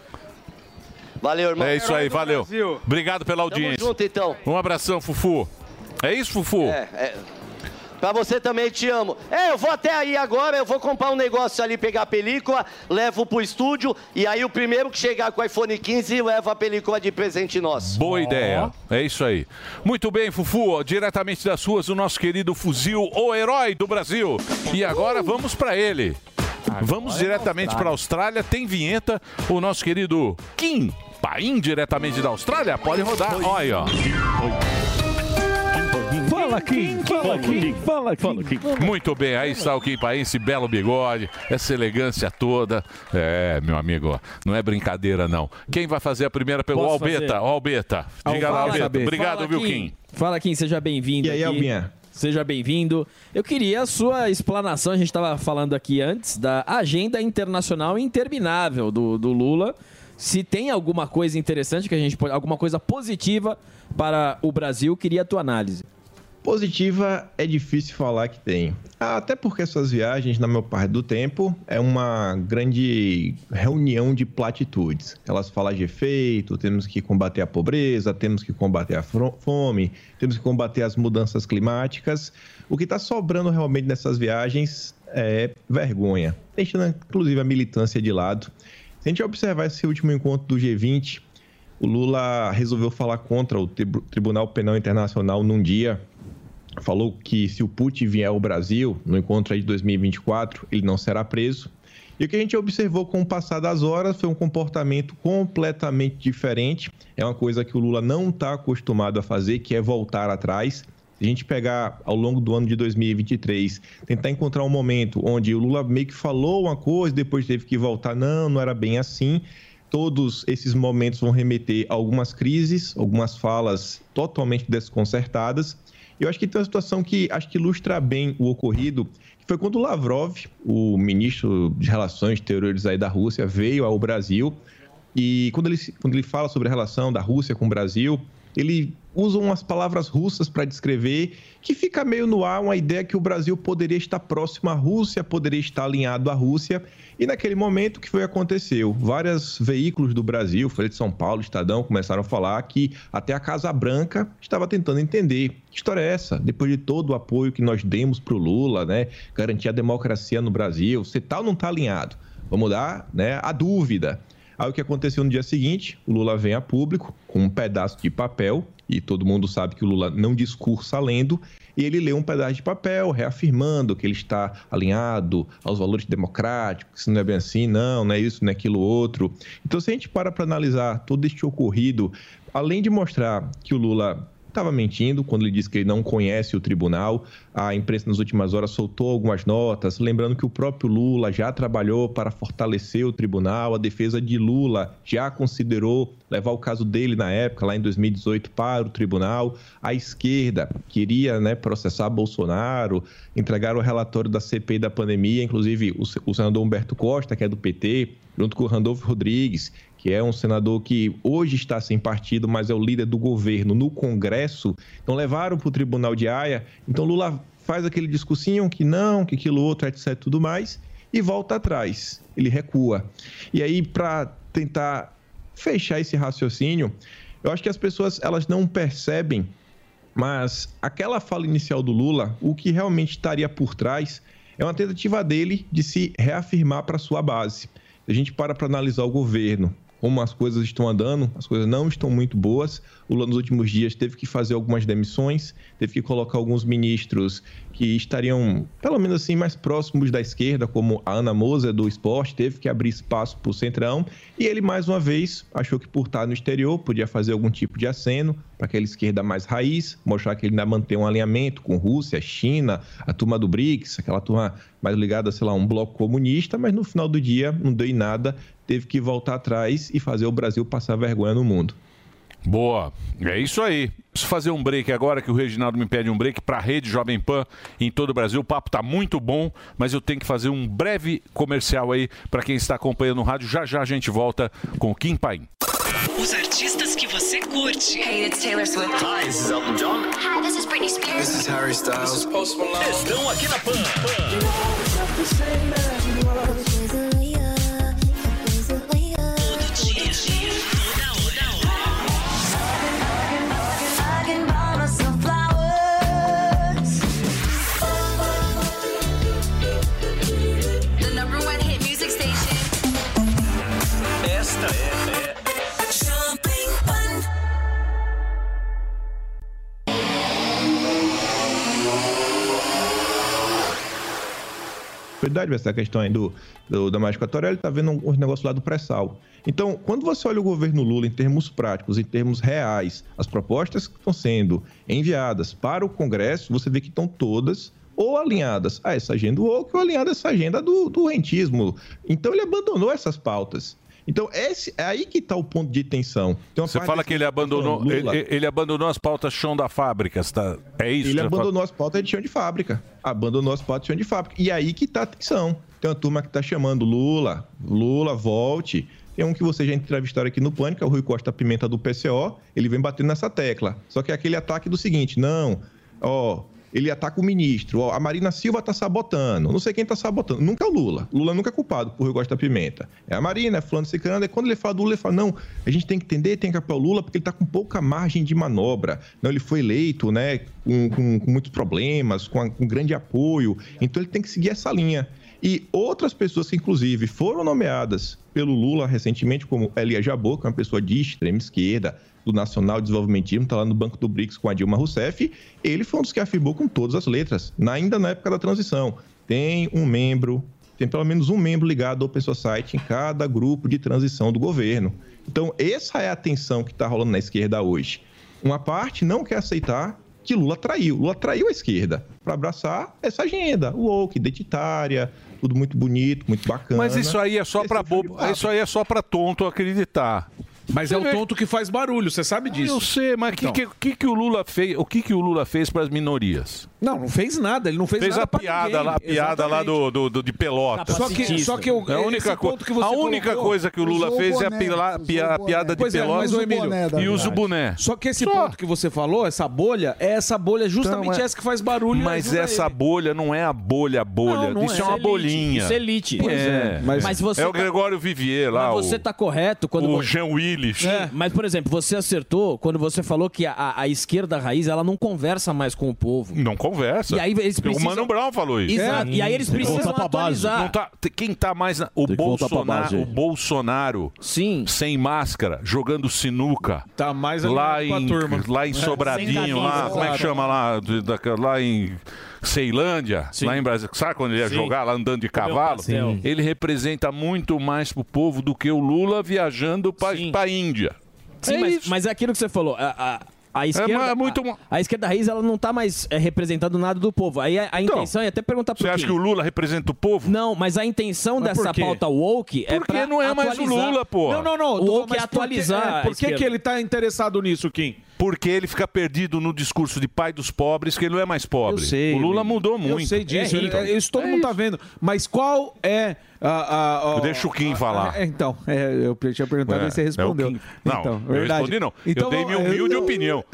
Valeu, irmão. É isso aí, valeu. Obrigado pela Tamo audiência. junto, então. Um abração, Fufu. É isso, Fufu? É, é. Pra você também, te amo. É, eu vou até aí agora, eu vou comprar um negócio ali, pegar a película, levo pro estúdio, e aí o primeiro que chegar com o iPhone 15 leva a película de presente nosso. Boa ideia. É isso aí. Muito bem, Fufu. Diretamente das ruas, o nosso querido fuzil, o herói do Brasil. E agora vamos pra ele. Vamos diretamente para a Austrália. Tem vinheta. O nosso querido Kim Paim, diretamente da Austrália. Pode rodar. Olha aí, ó. Fala, Kim. Fala, Kim. Fala, Kim. Muito bem, aí está o Kim Paim, esse belo bigode, essa elegância toda. É, meu amigo, não é brincadeira, não. Quem vai fazer a primeira pelo Posso Albeta? fazer? Albeta. Diga lá, Albeta. Obrigado, Fala, viu, Kim. Kim? Fala, Kim, seja bem-vindo. E aí. Albinha? Seja bem-vindo. Eu queria a sua explanação, a gente estava falando aqui antes, da agenda internacional interminável do, do Lula. Se tem alguma coisa interessante que a gente pode. alguma coisa positiva para o Brasil, queria a tua análise. Positiva é difícil falar que tem. Até porque essas viagens, na maior parte do tempo, é uma grande reunião de platitudes. Elas falam de efeito, temos que combater a pobreza, temos que combater a fome, temos que combater as mudanças climáticas. O que está sobrando realmente nessas viagens é vergonha, deixando inclusive a militância de lado. Se a gente observar esse último encontro do G20, o Lula resolveu falar contra o Tribu- Tribunal Penal Internacional num dia falou que se o Putin vier ao Brasil no encontro de 2024, ele não será preso. E o que a gente observou com o passar das horas foi um comportamento completamente diferente. É uma coisa que o Lula não está acostumado a fazer, que é voltar atrás. Se a gente pegar ao longo do ano de 2023, tentar encontrar um momento onde o Lula meio que falou uma coisa, depois teve que voltar, não, não era bem assim. Todos esses momentos vão remeter a algumas crises, algumas falas totalmente desconcertadas. Eu acho que tem uma situação que acho que ilustra bem o ocorrido, que foi quando o Lavrov, o ministro de Relações Exteriores aí da Rússia, veio ao Brasil e quando ele, quando ele fala sobre a relação da Rússia com o Brasil, ele usa umas palavras russas para descrever que fica meio no ar uma ideia que o Brasil poderia estar próximo à Rússia, poderia estar alinhado à Rússia. E naquele momento, o que foi aconteceu? Vários veículos do Brasil, Folha de São Paulo, Estadão, começaram a falar que até a Casa Branca estava tentando entender que história é essa? Depois de todo o apoio que nós demos para o Lula, né? Garantir a democracia no Brasil, você tal não está alinhado? Vamos dar né, a dúvida. Aí o que aconteceu no dia seguinte? O Lula vem a público com um pedaço de papel, e todo mundo sabe que o Lula não discursa lendo, e ele lê um pedaço de papel reafirmando que ele está alinhado aos valores democráticos, que isso não é bem assim, não, não é isso, não é aquilo outro. Então, se a gente para para analisar todo este ocorrido, além de mostrar que o Lula estava mentindo quando ele disse que ele não conhece o tribunal. A imprensa nas últimas horas soltou algumas notas, lembrando que o próprio Lula já trabalhou para fortalecer o tribunal. A defesa de Lula já considerou levar o caso dele na época, lá em 2018, para o tribunal. A esquerda queria né, processar Bolsonaro, entregar o relatório da CPI da pandemia, inclusive o se- o senador Humberto Costa, que é do PT, junto com o Randolfo Rodrigues, que é um senador que hoje está sem partido, mas é o líder do governo no Congresso, então levaram para o Tribunal de Haia. Então Lula faz aquele discursinho que não, que aquilo outro, etc, tudo mais, e volta atrás. Ele recua. E aí, para tentar fechar esse raciocínio, eu acho que as pessoas elas não percebem, mas aquela fala inicial do Lula, o que realmente estaria por trás é uma tentativa dele de se reafirmar para sua base. Se a gente para para analisar o governo, como as coisas estão andando, as coisas não estão muito boas. O Lula, nos últimos dias, teve que fazer algumas demissões, teve que colocar alguns ministros que estariam, pelo menos assim, mais próximos da esquerda, como a Ana Moser, do esporte, teve que abrir espaço para o Centrão. E ele, mais uma vez, achou que por estar no exterior, podia fazer algum tipo de aceno para aquela esquerda mais raiz, mostrar que ele ainda mantém um alinhamento com Rússia, China, a turma do BRICS, aquela turma mais ligada, sei lá, a um bloco comunista, mas no final do dia não deu em nada, teve que voltar atrás e fazer o Brasil passar vergonha no mundo. Boa, é isso aí. Preciso fazer um break agora, que o Reginaldo me pede um break para a rede Jovem Pan em todo o Brasil. O papo tá muito bom, mas eu tenho que fazer um breve comercial aí para quem está acompanhando no rádio. Já já a gente volta com o Kim Paim. Os artistas que você curte. Hey, it's Taylor Swift. Hi, this is Elton John. Hi, this is Britney Spears. This is Harry Styles. This is Post Malone. Estão aqui na Pan. prioridade, vai ser a questão aí do, do, da mágica equatorial, ele está vendo os negócios lá do pré-sal. Então, quando você olha o governo Lula em termos práticos, em termos reais, as propostas que estão sendo enviadas para o Congresso, você vê que estão todas ou alinhadas a essa agenda ou alinhadas a essa agenda do, do rentismo. Então, ele abandonou essas pautas. Então, esse, é aí que está o ponto de tensão. Você fala desse- que ele abandonou, Lula. ele, ele abandonou as pautas chão da fábrica, tá? É isso? Ele abandonou as pautas de chão de fábrica. Abandonou as pautas de chão de fábrica. E aí que tá a tensão. Tem uma turma que tá chamando Lula, Lula, volte. Tem um que vocês já entrevistaram aqui no Pânico, é o Rui Costa Pimenta do PCO. Ele vem batendo nessa tecla. Só que é aquele ataque do seguinte: não, ó. Ele ataca o ministro, a Marina Silva tá sabotando, não sei quem tá sabotando. Nunca é o Lula. Lula nunca é culpado por Rui Costa Pimenta. É a Marina, é fulano, ciclano. E quando ele fala do Lula, ele fala, não, a gente tem que entender, tem que apoiar o Lula porque ele tá com pouca margem de manobra. Não, ele foi eleito, né, com, com- com muitos problemas, com, a- com grande apoio. Então ele tem que seguir essa linha. E outras pessoas que, inclusive, foram nomeadas pelo Lula recentemente, como Elia Jabot, que é uma pessoa de extrema esquerda, do Nacional Desenvolvimentismo, está lá no Banco do BRICS com a Dilma Rousseff, ele foi um dos que afirmou com todas as letras, ainda na época da transição. Tem um membro, tem pelo menos um membro ligado ao Pessoa Site em cada grupo de transição do governo. Então, essa é a tensão que está rolando na esquerda hoje. Uma parte não quer aceitar que Lula traiu. Lula traiu a esquerda para abraçar essa agenda, o woke, identitária, tudo muito bonito, muito bacana. Mas isso aí é só pra bobo, isso aí é só pra tonto acreditar. Mas Você é o vê- tonto que faz barulho, você sabe disso. Eu sei, mas o Então. que, que, que o Lula fez? O que, que o Lula fez para as minorias? Não, não fez nada. Ele não fez, Fez nada a pra piada ninguém. lá, a piada lá do, do, do- de Pelotas. Só que, só que eu, É a única, co- ponto que você a única colocou- coisa que o Lula fez é a, boné, pila- pia- a piada de é, ô, Emílio, e usa o boné. Só que esse ponto que você falou, essa bolha, é essa bolha justamente Então, é- essa que faz barulho. Mas essa ele. bolha não é a bolha, a bolha. Não, não isso é. é, uma é elite. bolinha. Isso é elite. É, Pois é. Mas, Mas você é o tá- Gregório Vivier lá. Mas você o, tá correto quando o Jean Willis. Mas, por exemplo, você acertou quando você falou que a, a- a esquerda raiz ela não conversa mais com o povo. Não conversa. E aí eles O precisam... Mano Brown falou isso. Exato. E aí eles Tem que precisam voltar pra base. atualizar. Não tá- quem tá mais na, o Tem que voltar pra base Bolsonaro, o Bolsonaro Sim. sem máscara, jogando sinuca. Tá mais lá em, com a turma. lá em É. Sobradinho, lá, como é que chama lá, lá em Ceilândia, lá em Brasil. Sabe quando ele ia Sim. jogar lá andando de cavalo? Ele representa muito mais pro povo do que o Lula viajando pra, pra Índia. Sim, É mas, mas é aquilo que você falou. A, a, a esquerda, é muito- a, a esquerda raiz ela não tá mais é, representando nada do povo. Aí a, a intenção é até perguntar Então, Você acha Kim. que o Lula representa o povo? Não, mas a intenção Mas por dessa quê? pauta woke é Porque não é mais o atualizar. Lula, pô. Não, não, não. O woke é mas por que- atualizar é, Por que, que ele tá interessado nisso, Kim? Porque ele fica perdido no discurso de pai dos pobres, que ele não é mais pobre. Eu sei. o Lula mudou muito. Eu sei disso. É ele- rico. é, isso todo mundo tá vendo. Mas qual é a. a, a Deixa o Kim a- falar. a- então, é, eu tinha perguntado É, e você é respondeu. Kim. Não, então, eu verdade. respondi não. Então, eu dei minha humilde eu- opinião.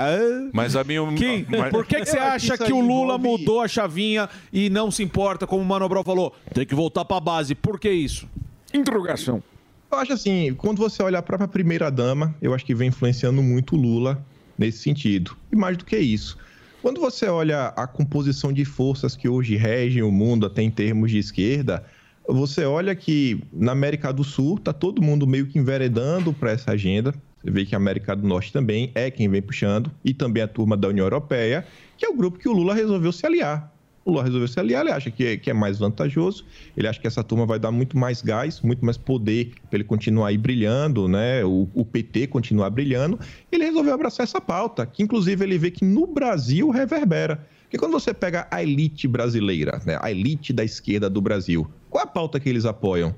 Mas a minha... Kim, mas- por que, que você acha que o Lula envolve- mudou a chavinha e não se importa, como o Mano Brown falou? Tem que voltar pra base. Por que isso? Interrogação. Eu acho assim, quando você olha a própria primeira-dama, eu acho que vem influenciando muito o Lula nesse sentido. E mais do que isso. Quando você olha a composição de forças que hoje regem o mundo, até em termos de esquerda, você olha que na América do Sul está todo mundo meio que enveredando para essa agenda. Você vê que a América do Norte também é quem vem puxando, e também a turma da União Europeia, que é o grupo que o Lula resolveu se aliar. O Lula resolveu se aliar, ele acha que é, que é mais vantajoso, ele acha que essa turma vai dar muito mais gás, muito mais poder para ele continuar aí brilhando, né? O, o PT continuar brilhando. Ele resolveu abraçar essa pauta, que inclusive ele vê que no Brasil reverbera. Porque quando você pega a elite brasileira, né? a elite da esquerda do Brasil, qual é a pauta que eles apoiam?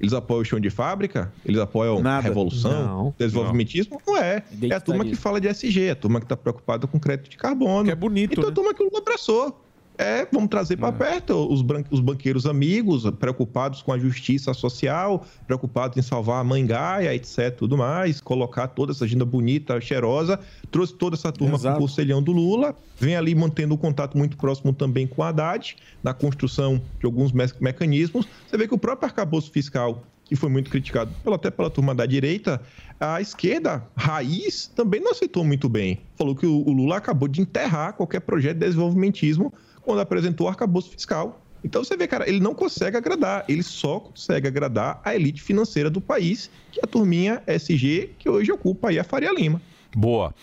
Eles apoiam o chão de fábrica? Eles apoiam a revolução? Não. desenvolvimentismo? Não, é. É a turma que fala de SG, a turma que está preocupada com crédito de carbono. Que é bonito. Então a turma que o Lula abraçou. É, vamos trazer para perto os, os banqueiros amigos, preocupados com a justiça social, preocupados em salvar a mãe Gaia, etc, tudo mais, colocar toda essa agenda bonita, cheirosa, trouxe toda essa turma para o conselhão do Lula, vem ali mantendo um contato muito próximo também com a Haddad, na construção de alguns me- mecanismos. Você vê que o próprio arcabouço fiscal que foi muito criticado pela- até pela turma da direita, a esquerda, raiz, também não aceitou muito bem. Falou que o, o Lula acabou de enterrar qualquer projeto de desenvolvimentismo quando apresentou o arcabouço fiscal. Então você vê, cara, ele não consegue agradar, ele só consegue agradar a elite financeira do país, que é a turminha SG, que hoje ocupa aí a Faria Lima. Boa.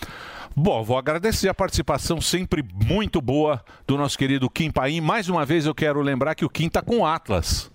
Bom, vou agradecer a participação sempre muito boa do nosso querido Kim Paim. Mais uma vez eu quero lembrar que o Kim tá com Atlas.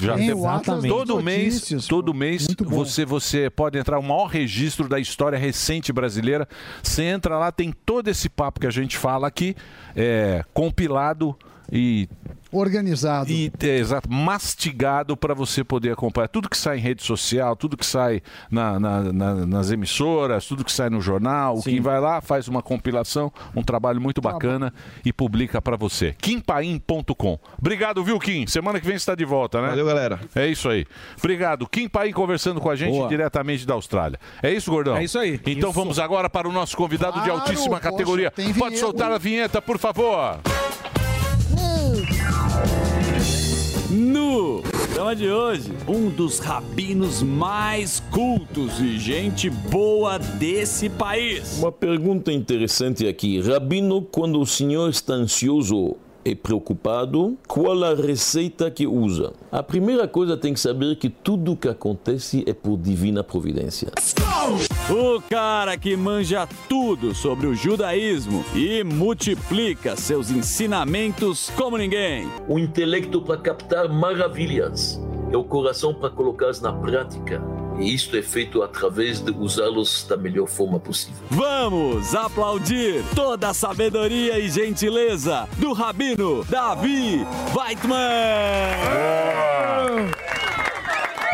Já. Tem das todo mês, notícias, todo mês você você pode entrar o maior registro da história recente brasileira. Você entra lá, tem todo esse papo que a gente fala aqui, é, compilado e Organizado. e, é, exato, mastigado para você poder acompanhar tudo que sai em rede social, tudo que sai na- na- na- nas emissoras, tudo que sai no jornal. Quem vai lá faz uma compilação, um trabalho muito bacana e publica para você. Kimpaim.com. Obrigado, viu, Kim? Semana que vem você está de volta, né? Valeu, galera. É isso aí. Obrigado. Kim Paim conversando com a gente Boa. diretamente da Austrália. É isso, Gordão? É isso aí. Então vamos agora para o nosso convidado de Claro, altíssima poxa, categoria. Pode soltar a vinheta, por favor. No programa de hoje, um dos rabinos mais cultos e gente boa desse país. Uma pergunta interessante aqui. Rabino, quando o senhor está ansioso e preocupado, qual a receita que usa? A primeira coisa tem que saber que tudo que acontece é por divina providência. O cara que manja tudo sobre o judaísmo e multiplica seus ensinamentos como ninguém. O intelecto para captar maravilhas é o coração para colocá-las na prática. E isto é feito através de usá-los da melhor forma possível. Vamos aplaudir toda a sabedoria e gentileza do rabino Davi Weitman.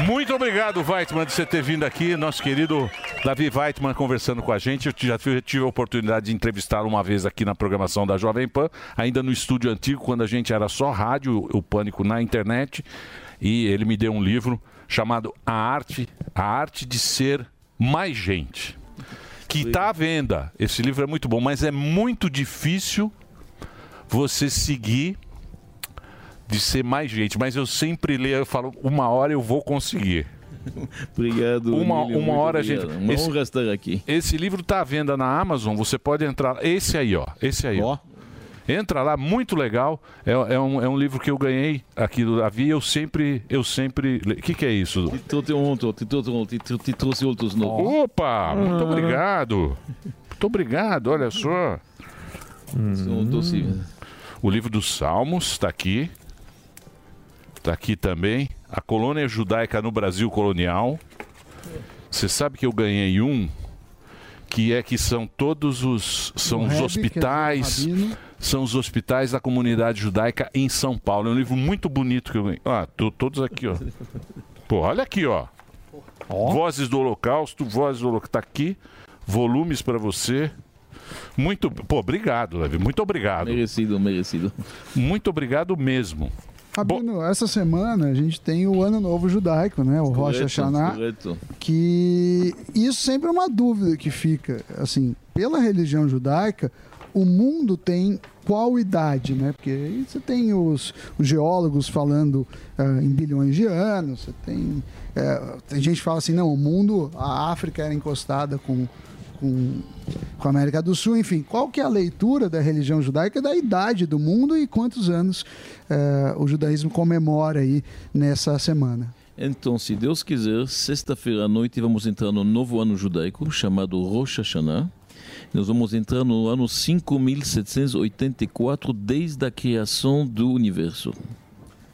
Muito obrigado, Weitman, de você ter vindo aqui. Nosso querido Davi Weitman conversando com a gente. Eu já tive a oportunidade de entrevistá-lo uma vez aqui na programação da Jovem Pan, ainda no estúdio antigo, quando a gente era só rádio, o Pânico na internet. E ele me deu um livro chamado A Arte, a Arte de Ser Mais Gente. Que está à venda. Esse livro é muito bom, mas é muito difícil você seguir de ser mais gente, mas eu sempre leio, eu falo, uma hora eu vou conseguir. Obrigado. Uma, Emílio, uma hora, obrigado. gente. Uma esse- honra estar aqui. Esse livro tá à venda na Amazon, você pode entrar. Esse aí, ó. Esse aí, ó. Entra lá, muito legal. É, é um, é um livro que eu ganhei aqui do Davi. Eu sempre. Eu sempre. O que, que é isso? Trouxe te trouxe outros novos. Opa! Muito Ah. obrigado. Muito obrigado, olha só. Doce. O livro dos Salmos está aqui. Está aqui também. A colônia judaica no Brasil colonial. Você sabe que eu ganhei um que é que são todos os são os hospitais é são os hospitais da comunidade judaica em São Paulo. É um livro muito bonito que eu ganhei. Ah, tô, todos aqui, ó. Pô, olha aqui, ó. Vozes do Holocausto, Vozes do Holocausto. Tá aqui. Volumes para você. Muito. Pô, obrigado, Davi. Muito obrigado. Merecido, merecido. Muito obrigado mesmo. Rabino, essa semana a gente tem o Ano Novo Judaico, né? O Rosh Correto, Hashanah. correto. que isso sempre é uma dúvida que fica, assim, pela religião judaica, o mundo tem qual idade, né? Porque aí você tem os, os geólogos falando ah, em bilhões de anos, você tem, eh, tem gente que fala assim, não, o mundo, a África era encostada com, com, com a América do Sul, enfim, qual que é a leitura da religião judaica da idade do mundo e quantos anos eh, o judaísmo comemora aí nessa semana? Então, se Deus quiser, sexta-feira à noite vamos entrar no novo ano judaico chamado Rosh Hashanah. Nós vamos entrar no ano 5784 desde a criação do universo.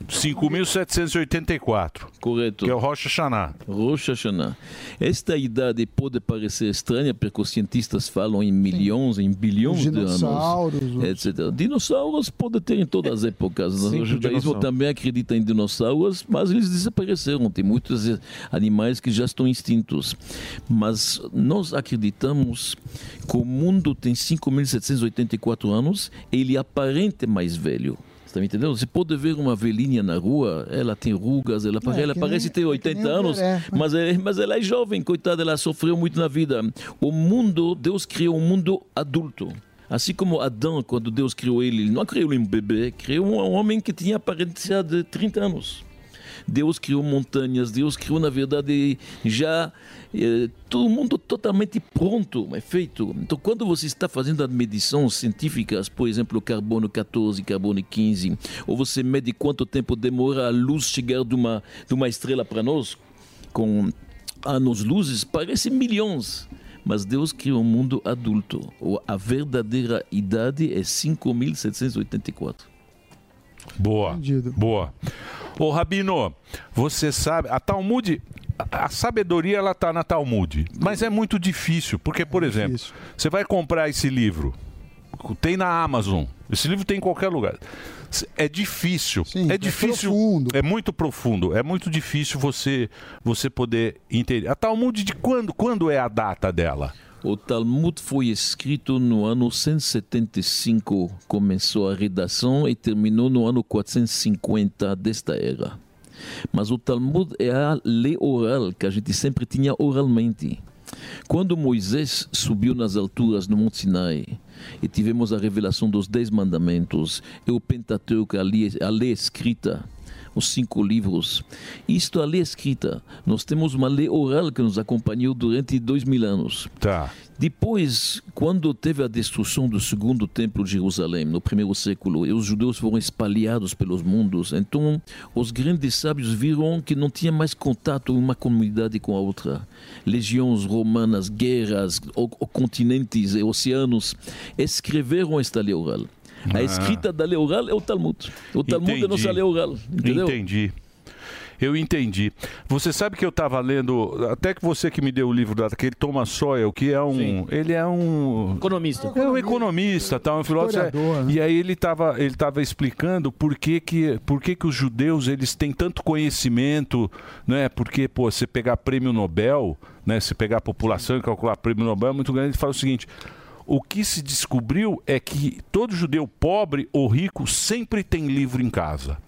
5.784. Correto. Que é o Rosh Hashanah. Rosh Hashanah. Esta idade pode parecer estranha, porque os cientistas falam em milhões, em bilhões de dinossauros, anos. Etc. Dinossauros pode ter em todas as épocas. Sempre o judaísmo dinossauro. também acredita em dinossauros, mas eles desapareceram. Tem muitos animais que já estão extintos. Mas nós acreditamos que o mundo tem 5.784 anos, ele aparenta mais velho. Você me entendendo? Você pode ver uma velhinha na rua, ela tem rugas, ela, É, ela parece nem- ter é que 80 nem o anos, Pelé. mas, é, mas ela é jovem, coitada, ela sofreu muito na vida. O mundo, Deus criou um mundo adulto. Assim como Adão, quando Deus criou ele, ele não criou um bebê, criou um homem que tinha aparência de 30 anos. Deus criou montanhas, Deus criou, na verdade, já eh, todo mundo totalmente pronto, é feito. Então, quando você está fazendo as medições científicas, por exemplo, carbono 14, carbono 15, ou você mede quanto tempo demora a luz chegar de uma, de uma estrela para nós, com anos luzes, parece milhões. Mas Deus criou um mundo adulto. A verdadeira idade é 5.784. Boa. Boa. Ô, Rabino, você sabe, a Talmud, a sabedoria ela tá na Talmud, mas é muito difícil, porque, por exemplo, você vai comprar esse livro, tem na Amazon, esse livro tem em qualquer lugar. É difícil, é difícil, é muito profundo, é muito difícil você você poder entender. A Talmud de quando quando é a data dela? O Talmud foi escrito no ano 175, começou a redação e terminou no ano 450 desta era. Mas o Talmud é a lei oral que a gente sempre tinha oralmente. Quando Moisés subiu nas alturas no Monte Sinai e tivemos a revelação dos Dez Mandamentos e o Pentateuco, a lei, a lei escrita, os cinco livros, isto a lei escrita, nós temos uma lei oral que nos acompanhou durante dois mil anos. Tá. Depois, quando teve a destruição do segundo templo de Jerusalém, no primeiro século, e os judeus foram espalhados pelos mundos, então os grandes sábios viram que não tinha mais contato uma comunidade com a outra. Legiões romanas, guerras, continentes e oceanos escreveram esta lei oral. A Ah. escrita da lei oral é o Talmud. O Talmud é nossa lei oral. Entendeu? Entendi. Eu entendi. Você sabe que eu estava lendo, até que você que me deu o livro daquele Thomas Sowell, que é um, ele é um economista, é um economista, tal, um filósofo. Historiador, né? E aí ele estava ele tava explicando por que que por que que os judeus eles têm tanto conhecimento, né? Porque pô, você pegar prêmio Nobel, né? Se pegar a população e calcular prêmio Nobel é muito grande. Ele fala o seguinte: o que se descobriu é que todo judeu pobre ou rico sempre tem livro em casa.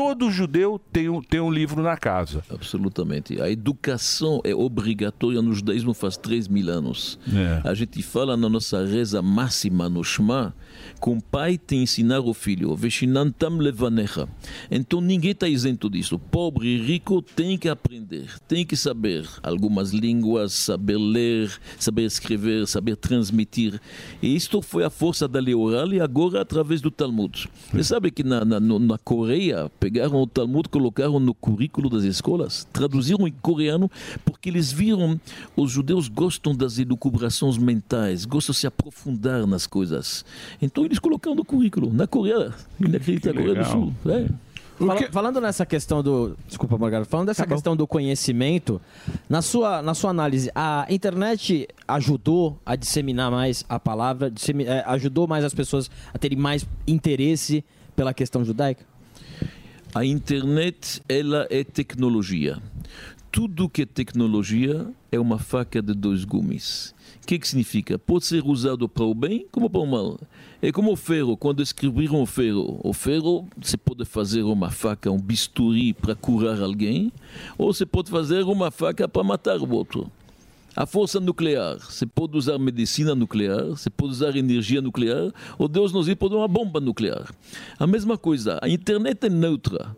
Todo judeu tem um, tem um livro na casa. Absolutamente. A educação é obrigatória no judaísmo faz 3 mil anos. É. A gente fala na nossa reza máxima no Shema que um pai tem que ensinar o filho, Veshinantam levanecha. Então ninguém está isento disso. Pobre e rico tem que aprender, tem que saber algumas línguas, saber ler, saber escrever, saber transmitir. E isto foi a força da lei oral e agora através do Talmud. Você sabe que na, na, na Coreia pegaram o Talmud, colocaram no currículo das escolas, traduziram em coreano porque eles viram os judeus gostam das elucubrações mentais, gostam de se aprofundar nas coisas. Então eles colocaram no currículo, na Coreia, inacreditável, Coreia do. Sul. É. Fala- falando nessa questão do. Desculpa, Morgado. Falando dessa questão do conhecimento, na sua, na sua análise, a internet ajudou a disseminar mais a palavra, dissemi- eh, ajudou mais as pessoas a terem mais interesse pela questão judaica? A internet, ela é tecnologia. Tudo que é tecnologia é uma faca de dois gumes. O que, que significa? Pode ser usado para o bem como para o mal. É como o ferro, quando descobriram o ferro. O ferro, você pode fazer uma faca, um bisturi para curar alguém, ou você pode fazer uma faca para matar o outro. A força nuclear, você pode usar medicina nuclear, você pode usar energia nuclear, ou Deus nos diz pode uma bomba nuclear. A mesma coisa, a internet é neutra.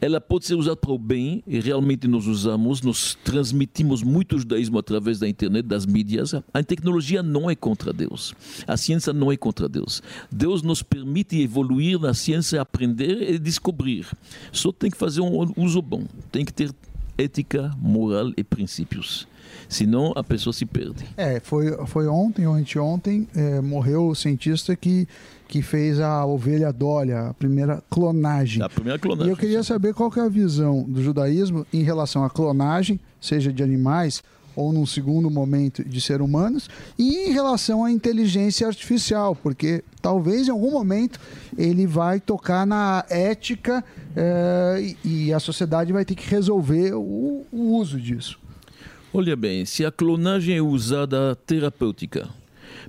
Ela pode ser usada para o bem, e realmente nós usamos, nós transmitimos muito judaísmo através da internet, das mídias. A tecnologia não é contra Deus. A ciência não é contra Deus. Deus nos permite evoluir na ciência, aprender e descobrir. Só tem que fazer um uso bom. Tem que ter ética, moral e princípios. Senão a pessoa se perde. É, foi, foi ontem ou anteontem, é, morreu o cientista que, que fez a ovelha Dolly, a primeira clonagem. A primeira clonagem. E eu queria saber qual que é a visão do judaísmo em relação à clonagem, seja de animais ou num segundo momento de ser humanos, e em relação à inteligência artificial, porque talvez em algum momento ele vai tocar na ética é, e, e a sociedade vai ter que resolver o- o uso disso. Olha bem, se a clonagem é usada terapêutica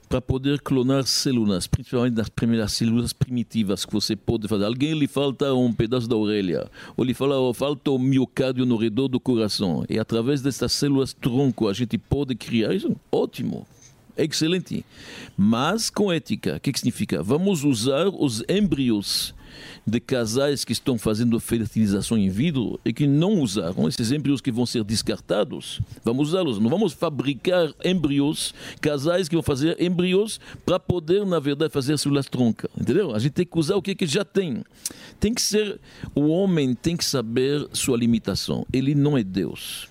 para poder clonar células, principalmente das primeiras células primitivas que você pode fazer. Alguém lhe falta um pedaço da orelha, ou lhe fala, oh, falta o miocárdio no redor do coração. E através dessas células tronco a gente pode criar isso? Ótimo. Excelente. Mas com ética. O que significa? Vamos usar os embriões de casais que estão fazendo fertilização in vitro e que não usaram esses embriões que vão ser descartados. Vamos usá-los. Não vamos fabricar embriões, casais que vão fazer embriões para poder, na verdade, fazer células tronca. Entendeu? A gente tem que usar o que, que já tem. Tem que ser. O homem tem que saber sua limitação. Ele não é Deus.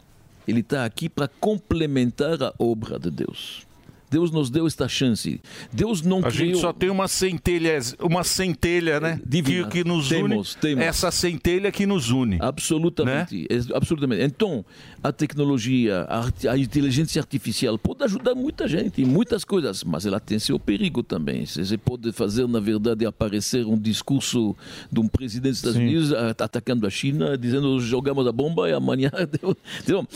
Ele está aqui para complementar a obra de Deus. Deus nos deu esta chance. Deus não A criou... gente só tem uma centelha, uma centelha, né? Divina. Que, que nos Temos, une. temos. Essa centelha que nos une. Absolutamente, é- absolutamente. Então, a tecnologia, a, a inteligência artificial pode ajudar muita gente em muitas coisas, mas ela tem seu perigo também. Você pode fazer, na verdade, aparecer um discurso de um presidente dos Estados Sim. Unidos atacando a China, dizendo jogamos a bomba e amanhã. Então,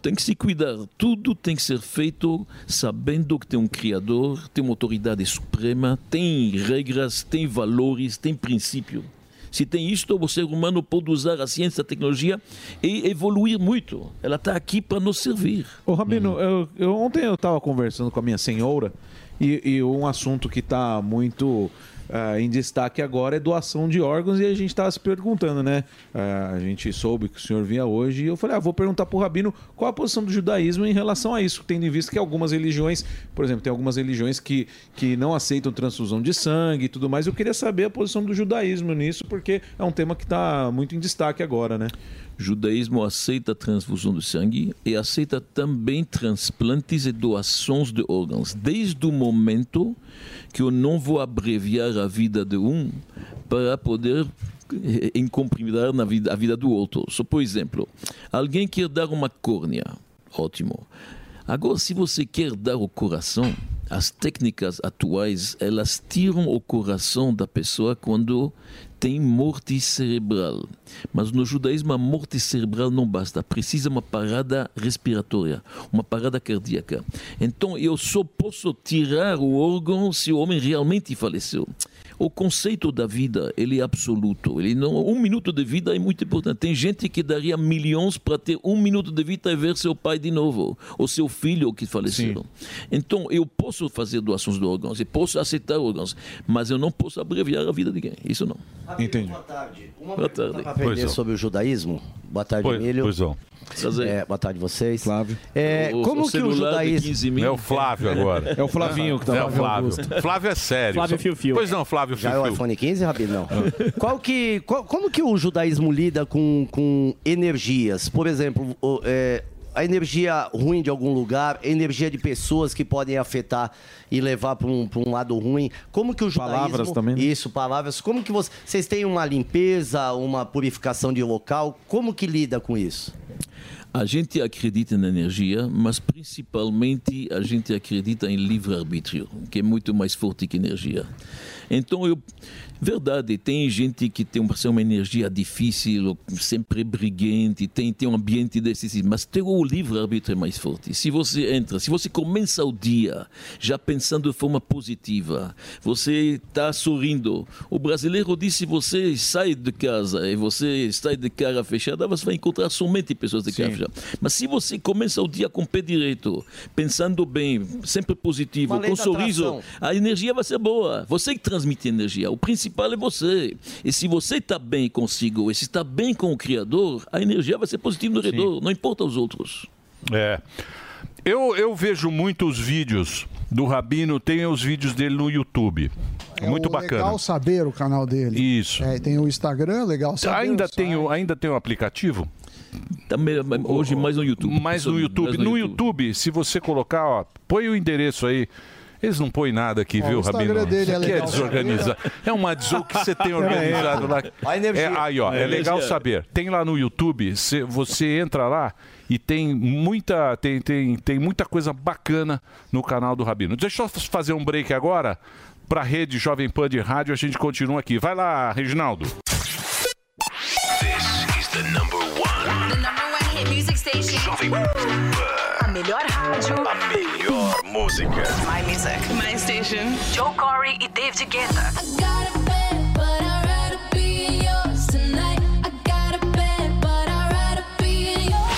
tem que se cuidar. Tudo tem que ser feito sabendo que tem um Criador, tem uma autoridade suprema, tem regras, tem valores, tem princípio. Se tem isto, o ser humano pode usar a ciência e a tecnologia e evoluir muito. Ela está aqui para nos servir. Ô, Rabino, eu, eu- ontem eu estava conversando com a minha senhora e, e um assunto que está muito ah, em destaque agora é doação de órgãos e a gente estava se perguntando, né? Ah, a gente soube que o senhor vinha hoje e eu falei, ah, vou perguntar para o Rabino qual a posição do judaísmo em relação a isso, tendo em vista que algumas religiões, por exemplo, tem algumas religiões que, que não aceitam transfusão de sangue e tudo mais. Eu queria saber a posição do judaísmo nisso, porque é um tema que está muito em destaque agora, né? Judaísmo aceita a transfusão de sangue e aceita também transplantes e doações de órgãos, desde o momento que eu não vou abreviar a vida de um para poder eh, incomprimir na vida, a vida do outro. Só por exemplo, alguém quer dar uma córnea, ótimo. Agora, se você quer dar o coração, as técnicas atuais, elas tiram o coração da pessoa quando tem morte cerebral. Mas no judaísmo, a morte cerebral não basta. Precisa uma parada respiratória, uma parada cardíaca. Então, eu só posso tirar o órgão se o homem realmente faleceu. O conceito da vida, ele é absoluto. Ele não, um minuto de vida é muito importante. Tem gente que daria milhões para ter um minuto de vida e ver seu pai de novo, ou seu filho que faleceram. Então, eu posso fazer doações de órgãos, eu posso aceitar órgãos, mas eu não posso abreviar a vida de ninguém. Isso não. Entendi. Boa tarde. Para aprender sobre o judaísmo. Boa tarde, Pois- Emílio. pois não. É, boa tarde vocês. Flávio. É, O- como o que o judaísmo... 15 mil. É o Flávio agora. É o Flavinho que tá É o Flávio Flávio. Augusto. Flávio é sério. Flávio Fio Fio. Pois não, Flávio Já Fio é o iPhone 15, Rabinão? Qual que, qual- como que o judaísmo lida com, com energias? Por exemplo, o- é, a energia ruim de algum lugar, energia de pessoas que podem afetar e levar para um, pra um lado ruim. Como que o judaísmo... Palavras também, né? Isso, palavras. Como que você... Vocês têm uma limpeza, uma purificação de local? Como que lida com isso? A gente acredita na energia, mas principalmente a gente acredita em livre-arbítrio, que é muito mais forte que energia. Então, eu, verdade, tem gente que tem uma, uma energia difícil, sempre briguente, tem, tem um ambiente desse, mas tem o livre-arbítrio é mais forte. Se você entra, se você começa o dia já pensando de forma positiva, você está sorrindo. O brasileiro diz: se você sai de casa e você sai de cara fechada, você vai encontrar somente pessoas de cara fechada. Mas se você começa o dia com o pé direito, pensando bem, sempre positivo, com da sorriso, atração. a energia vai ser boa. Você que transmite energia. O principal é você. E se você está bem consigo, e se está bem com o Criador, a energia vai ser positiva no redor, não importa os outros. É. Eu, eu vejo muitos vídeos do Rabino, tem os vídeos dele no YouTube. É Muito o bacana. Legal Saber, o canal dele. Isso. É, tem o Instagram, Legal Saber. Ainda o tem, o, ainda tem o aplicativo? Também, hoje mais no YouTube. Mais no YouTube. Mais no No YouTube, se você colocar, ó, põe o endereço aí. Eles não põem nada aqui, Ó, viu, o Instagram Rabino? dele é é legal desorganizado. É uma des... o que você tem É, organizado é. lá. A energia. É, aí, ó, A é legal saber. Tem lá no YouTube, cê- você entra lá e tem muita, tem, tem, tem muita coisa bacana no canal do Rabino. Deixa eu fazer um break agora para a rede Jovem Pan de Rádio. A gente continua aqui. Vai lá, Reginaldo. This is the number one. The number one hit music station. A melhor rádio. A melhor música. My music. My station. Joe Corey e David Guetta.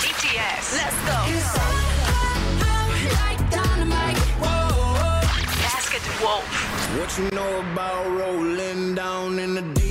BTS. Let's go. Basket Wolf. What you know about rolling down in the deep?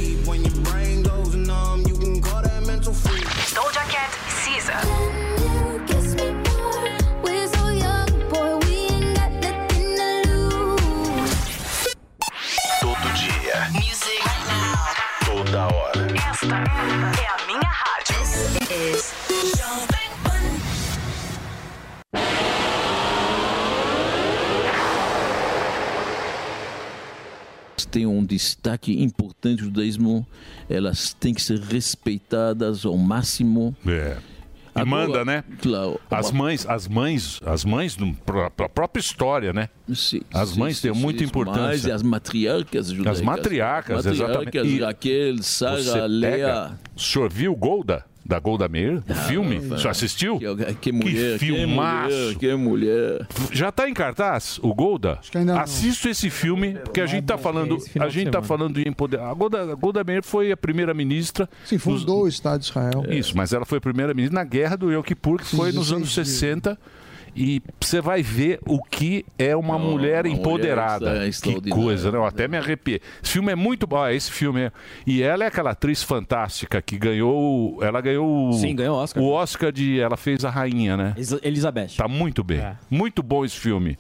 Um destaque importante no judaísmo, elas têm que ser respeitadas ao máximo. É. E Agora, manda, né? Claro. As mães, as mães, as mães do, pra, pra própria história, né? as sim, mães sim, têm sim, muita sim, mas importância. as matriarcas judaicas. As matriarcas, exatamente. Matriarcas, E Raquel, Sara, Lea. pega- O senhor viu Golda? Da Golda Meir? O filme? não, O senhor assistiu? Que, que mulher, que filmaço! mulher, que mulher. Já tá em cartaz o Golda? Assista esse filme, porque a gente tá falando, a de gente tá falando de empoderar. A Golda, a Golda Meir foi a primeira ministra. Sim, fundou o Estado de Israel. Isso, mas ela foi a primeira ministra na guerra do Yom Kippur, que foi nos 16 anos dias. 60. E você vai ver o que é uma mulher uma mulher empoderada. extra- que extraordinária. coisa, né? Eu até me arrepiei. Esse filme é muito bom. ah, Esse filme é... E ela é aquela atriz fantástica que ganhou. Ela ganhou. o- Sim, ganhou o Oscar. O Oscar de. Ela fez a rainha, né? Elizabeth. Tá muito bem. É. Muito bom esse filme.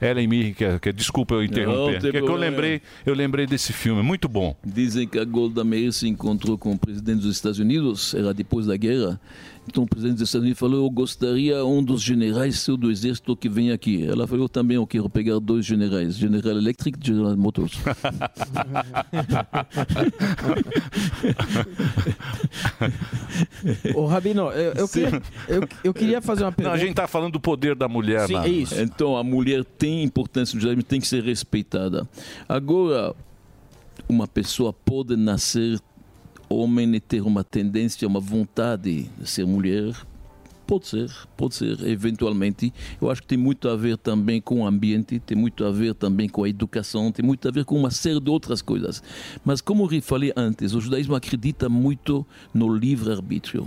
Ellen Mirren, que, que, desculpa eu Não, interromper. tem que, que eu lembrei, eu lembrei desse filme, muito bom. Dizem que a Golda Meir se encontrou com o presidente dos Estados Unidos, era depois da guerra. Então o presidente dos Estados Unidos falou: Eu gostaria um dos generais seu do exército que vem aqui. Ela falou: Eu também, eu quero pegar dois generais, General Electric e General Motors. Ô, Rabino, eu, eu, queria, eu, eu queria fazer uma Não, pergunta. a gente tá falando do poder da mulher. na- Então a mulher tem importância no judaísmo, tem que ser respeitada. Agora, uma pessoa pode nascer homem e ter uma tendência, uma vontade de ser mulher. Pode ser, pode ser, eventualmente. Eu acho que tem muito a ver também com o ambiente, tem muito a ver também com a educação, tem muito a ver com uma série de outras coisas. Mas como eu falei antes, o judaísmo acredita muito no livre-arbítrio.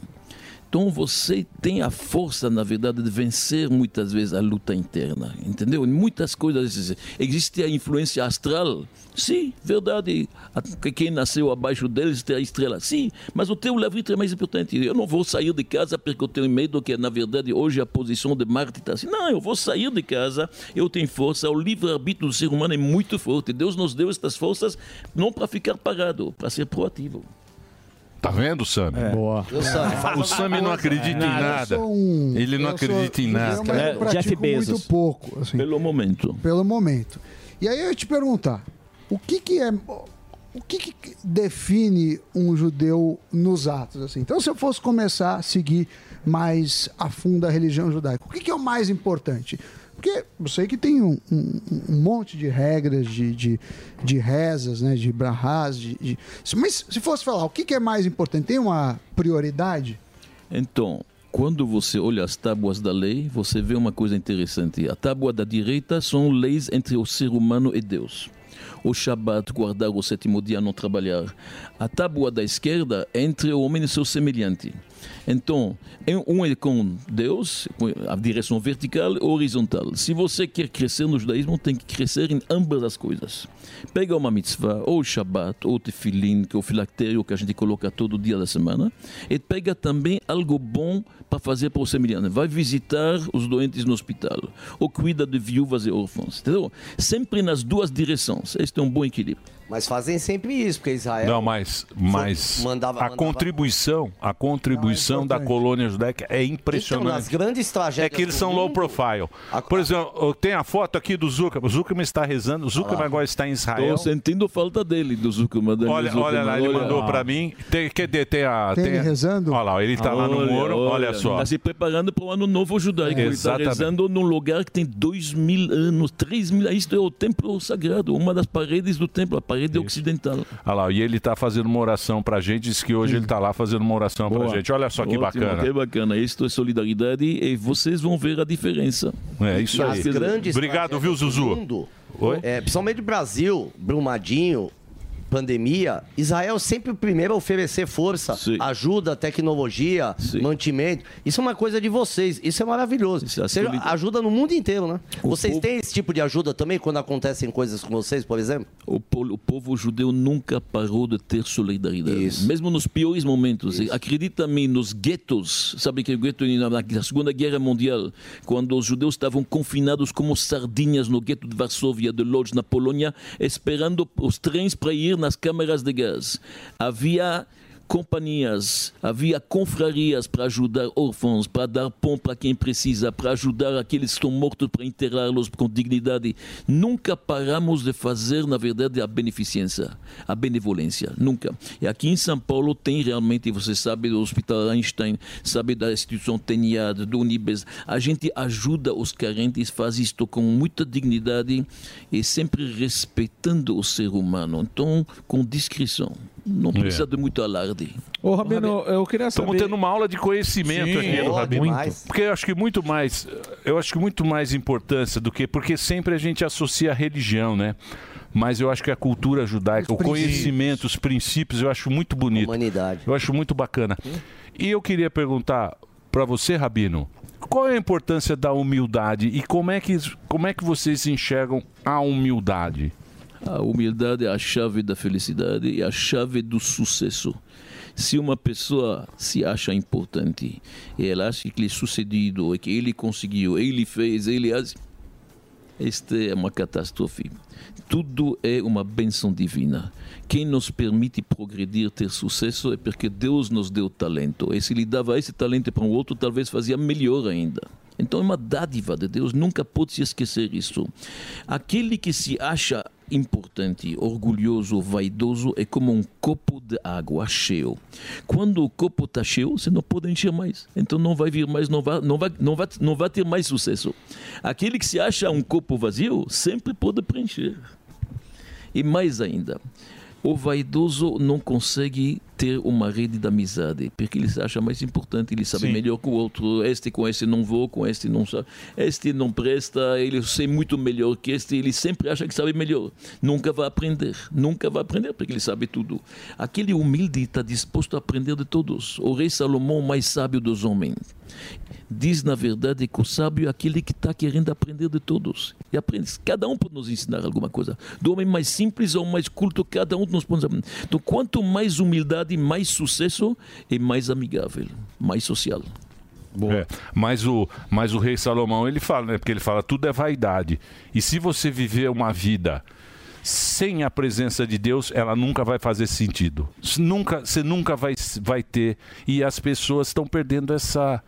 Então você tem a força, na verdade, de vencer muitas vezes a luta interna, entendeu? Em muitas coisas existe a influência astral. Sim, verdade. Quem nasceu abaixo deles tem a estrela. Sim, mas o teu livre é mais importante. Eu não vou sair de casa porque eu tenho medo que, na verdade, hoje a posição de Marte está assim. Não, eu vou sair de casa, eu tenho força. O livre-arbítrio do ser humano é muito forte. Deus nos deu estas forças não para ficar parado, para ser proativo. Tá vendo, Sam? Boa. O Sam, o Sam não acredita em nada. Ele não sou acredita em nada. eu pratico muito pouco. assim. Pelo momento. Pelo momento. E aí eu ia te perguntar, o que que é... O que, que define um judeu nos atos? Assim? Então, se eu fosse começar a seguir mais a fundo a religião judaica, o que, que é o mais importante? Porque eu sei que tem um, um- um monte de regras, de, de, de rezas, né? de brahás, de, de- mas se fosse falar, o que, que é mais importante? Tem uma prioridade? Então, quando você olha as tábuas da lei, você vê uma coisa interessante. A tábua da direita são leis entre o ser humano e Deus. O Shabat, guardar o sétimo dia, não trabalhar. A tábua da esquerda é entre o homem e seu semelhante. Então, em- um é com Deus, a direção vertical ou horizontal. Se você quer crescer no judaísmo, tem que crescer em ambas as coisas. Pega uma mitzvah, ou o Shabbat, ou o tefilim, que é o filactério que a gente coloca todo dia da semana, e pega também algo bom para fazer para o semelhante. Vai visitar os doentes no hospital, ou cuida de viúvas e órfãos, entendeu? Sempre nas duas direções. Este é um bom equilíbrio. Mas fazem sempre isso, porque Israel. Não, mas, mas mandava- a mandava- contribuição, a contribuição da colônia judaica é impressionante. Então, nas grandes tragédias É que eles são low mundo- profile. Por exemplo, tem a foto aqui do Zuckerman. O Zuckerman está rezando. O Zuckerman agora está em Israel. Estou sentindo falta dele, do Zuckerman. Olha, Zuckerman. olha lá, ele Olha. mandou para mim. Tem, cadê? Tem a. Tem ele rezando? Olha lá, ele está lá no muro. Olha, só. Está se preparando para o ano novo judaico. Ele está Exatamente. rezando num lugar que tem dois mil anos, três mil. Isto é o templo sagrado, uma das paredes do templo, a parede ocidental. Olha lá, e ele está fazendo uma oração pra gente. Diz que hoje ele está lá fazendo uma oração pra Boa. gente. Olha só que Ótimo, bacana. Que bacana. Isto é solidariedade e vocês vão ver a diferença. É isso E aí. as grandes Obrigado, viu, Zuzu? mundo, Oi? É, principalmente Brasil, Brumadinho, pandemia, Israel sempre o primeiro a oferecer força, ajuda, tecnologia, mantimento. Isso é uma coisa de vocês. Isso é maravilhoso. Você solida- ajuda no mundo inteiro, né? O vocês povo- têm esse tipo de ajuda também quando acontecem coisas com vocês, por exemplo? O, po- o povo judeu nunca parou de ter solidariedade. Mesmo nos piores momentos. Acredita-me, nos guetos, sabe que o gueto na Segunda Guerra Mundial, quando os judeus estavam confinados como sardinhas no gueto de Varsóvia, de Lodz, na Polônia, esperando os trens para ir nas câmaras de gás. Havia companhias, havia confrarias para ajudar órfãos, para dar pão para quem precisa, para ajudar aqueles que estão mortos, para enterrá-los com dignidade. Nunca paramos de fazer, na verdade, a beneficência, a benevolência. Nunca. E aqui em São Paulo tem realmente, você sabe do Hospital Einstein, sabe da instituição TENIAD, do Unibes. A gente ajuda os carentes, faz isto com muita dignidade e sempre respeitando o ser humano. Então, com discrição. Não precisa É. de muito alarde. Ô, Rabino, eu queria saber... Estamos tendo uma aula de conhecimento Sim, aqui ó, Rabino. demais. Porque eu acho que muito mais, eu acho que muito mais importância do que porque sempre a gente associa a religião, né? Mas eu acho que a cultura judaica, o conhecimento, os princípios, eu acho muito bonito. Humanidade. Eu acho muito bacana. E eu queria perguntar para você, Rabino, qual é a importância da humildade e como é que como é que vocês enxergam a humildade? A humildade é a chave da felicidade e a chave do sucesso. Se uma pessoa se acha importante e ela acha que ele é sucedido, que ele conseguiu, ele fez, ele faz, esta é uma catástrofe. Tudo é uma benção divina. Quem nos permite progredir, ter sucesso, é porque Deus nos deu talento. E se ele dava esse talento para um outro, talvez fazia melhor ainda. Então é uma dádiva de Deus, nunca pode se esquecer isso. Aquele que se acha importante, orgulhoso, vaidoso, é como um copo de água cheio. Quando o copo está cheio, você não pode encher mais. Então não vai vir mais, não vai, não vai, não vai, não vai ter mais sucesso. Aquele que se acha um copo vazio, sempre pode preencher. E mais ainda, o vaidoso não consegue ter uma rede de amizade, porque ele se acha mais importante, ele sabe Sim. melhor que o outro. Este com este não vou, com este não sabe. Este não presta, ele sei muito melhor que este, ele sempre acha que sabe melhor. Nunca vai aprender, nunca vai aprender, porque ele sabe tudo. Aquele humilde está disposto a aprender de todos. O rei Salomão, o mais sábio dos homens, diz na verdade que o sábio é aquele que está querendo aprender de todos. E aprende. Cada um pode nos ensinar alguma coisa. Do homem mais simples ao mais culto, cada um nos pode. Então, quanto mais humildade, mais sucesso e mais amigável, mais social. É, mas o, mas o rei Salomão ele fala, né? Porque ele fala tudo é vaidade. E se você viver uma vida sem a presença de Deus, ela nunca vai fazer sentido. Nunca, você nunca vai, vai ter. E as pessoas estão perdendo essa.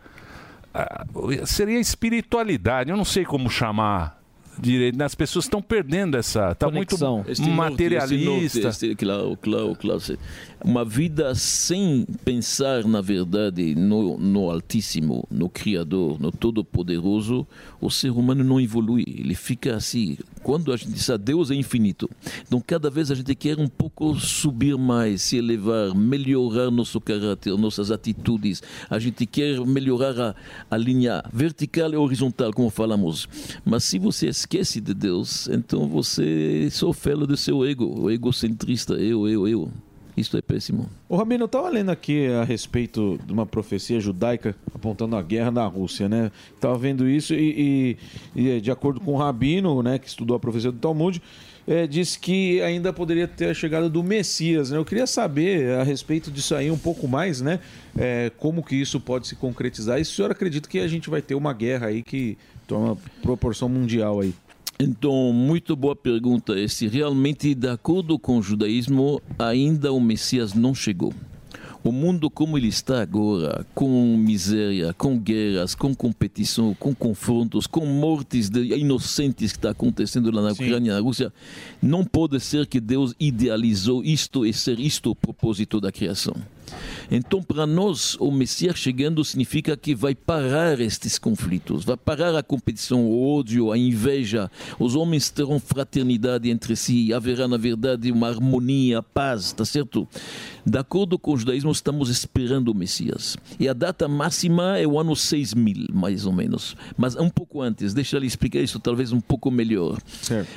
Seria espiritualidade, eu não sei como chamar direito. né? As pessoas estão perdendo essa. Está muito Este materialista. este este- claro, claro, claro. Uma vida sem pensar, na verdade, no, no Altíssimo, no Criador, no Todo-Poderoso, o ser humano não evolui. Ele fica assim. Quando a gente diz a Deus é infinito, então cada vez a gente quer um pouco subir mais, se elevar, melhorar nosso caráter, nossas atitudes. A gente quer melhorar a, a linha vertical e horizontal, como falamos. Mas se você esquece de Deus, então você sofre do seu ego, o egocentrista, eu, eu, eu. Isso é péssimo. Ô Rabino, eu tava lendo aqui a respeito de uma profecia judaica apontando a guerra na Rússia, né? Tava vendo isso e, e- e, de acordo com o Rabino, né, que estudou a profecia do Talmud, eh, disse que ainda poderia ter a chegada do Messias, né? Eu queria saber a respeito disso aí um pouco mais, né? Eh, como que isso pode se concretizar e o senhor acredita que a gente vai ter uma guerra aí que toma proporção mundial aí? Então, muito boa pergunta. E se realmente, de acordo com o judaísmo, ainda o Messias não chegou. O mundo como ele está agora, com miséria, com guerras, com competição, com confrontos, com mortes de inocentes que está acontecendo lá na Ucrânia, na Rússia, não pode ser que Deus idealizou isto e ser isto o propósito da criação. Então, para nós, o Messias chegando significa que vai parar estes conflitos, vai parar a competição, o ódio, a inveja. Os homens terão fraternidade entre si, haverá, na verdade, uma harmonia, paz, tá certo? De acordo com o judaísmo, estamos esperando o Messias. E a data máxima é o ano 6000, mais ou menos. Mas um pouco antes, deixa eu explicar isso talvez um pouco melhor.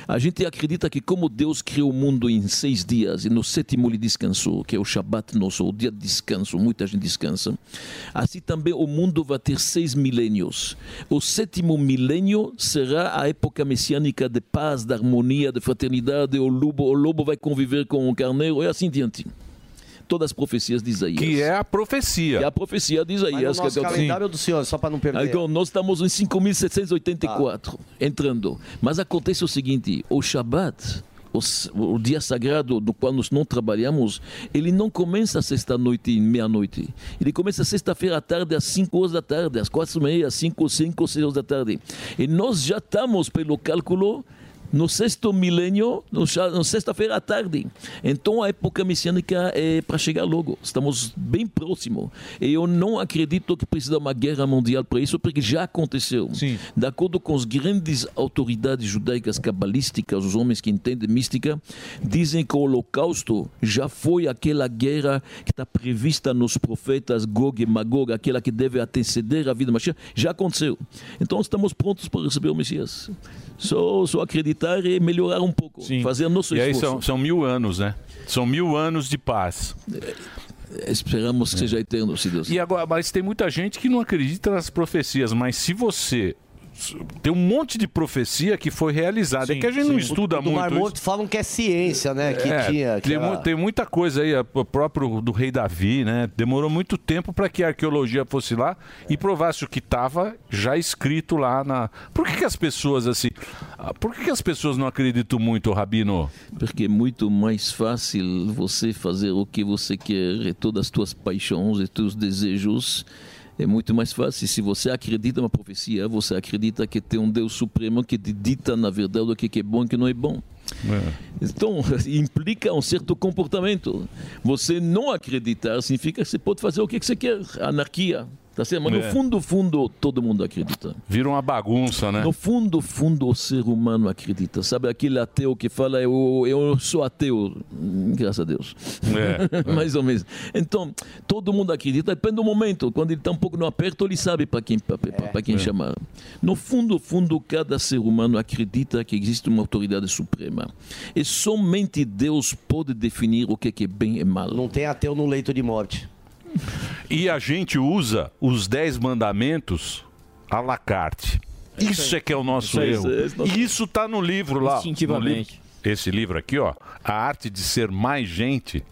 A gente acredita que como Deus criou o mundo em seis dias e no sétimo ele descansou, que é o Shabat nosso, o dia de descanso, muita gente descansa. Assim também o mundo vai ter seis milênios. O sétimo milênio será a época messiânica de paz, de harmonia, de fraternidade. O lobo, o lobo vai conviver com o carneiro e assim diante. Todas as profecias de Isaías. Que é a profecia. É a profecia de Mas no Isaías. nosso que é o- calendário do senhor, só para não perder. Agora, nós estamos em 5.784 entrando. Mas acontece o seguinte: o Shabat o dia sagrado do qual nós não trabalhamos, ele não começa sexta-noite meia-noite. Ele começa sexta-feira à tarde, às 5 horas da tarde, às quatro e meia, às 5, 5, 6 horas da tarde. E nós já estamos, pelo cálculo, no sexto milênio, na sexta-feira à tarde. Então a época messiânica é para chegar logo. Estamos bem próximo. E eu não acredito que precisa de uma guerra mundial para isso, porque já aconteceu. De acordo com as grandes autoridades judaicas cabalísticas, os homens que entendem mística, dizem que o Holocausto já foi aquela guerra que está prevista nos profetas Gog e Magog, aquela que deve anteceder a vida Mashiach, já aconteceu. Então estamos prontos para receber o Messias. Só, só acreditar e melhorar um pouco, fazer nosso E aí esforço. são, são mil anos, né? São mil anos de paz. Esperamos que seja eterno, se Deus E agora, mas tem muita gente que não acredita nas profecias, mas se você tem um monte de profecia que foi realizada, é que a gente não estuda O muito Mar isso. Morto falam que é ciência, né? Que É, tinha. que tem, era- tem muita coisa aí, o próprio do rei Davi, né? Demorou muito tempo para que a arqueologia fosse lá e provasse o que estava já escrito lá na. Por que, que as pessoas assim? ah, Por que, que as pessoas não acreditam muito, Rabino? Porque é muito mais fácil você fazer o que você quer e todas as tuas paixões e teus desejos. É muito mais fácil. Se você acredita numa profecia, você acredita que tem um Deus Supremo que te dita, na verdade, o que é bom e o que não é bom. Então, implica um certo comportamento. Você não acreditar significa que você pode fazer o que você quer. Anarquia. Tá certo? Mas É. no fundo, fundo, todo mundo acredita. Vira uma bagunça, né? No fundo, fundo, o ser humano acredita. Sabe aquele ateu que fala, eu, eu sou ateu, graças a Deus. É, é. Mais ou menos. Então, todo mundo acredita, depende do momento. Quando ele está um pouco no aperto, ele sabe para quem, pra, pra- pra quem É. chamar. No fundo, fundo, cada ser humano acredita que existe uma autoridade suprema. E somente Deus pode definir o que que é bem e mal. Não tem ateu no leito de morte. E a gente usa os dez mandamentos à la carte. Isso é que é o nosso erro. E isso está no livro lá. Instintivamente. no livro. Esse livro aqui, ó, A Arte de Ser Mais Gente.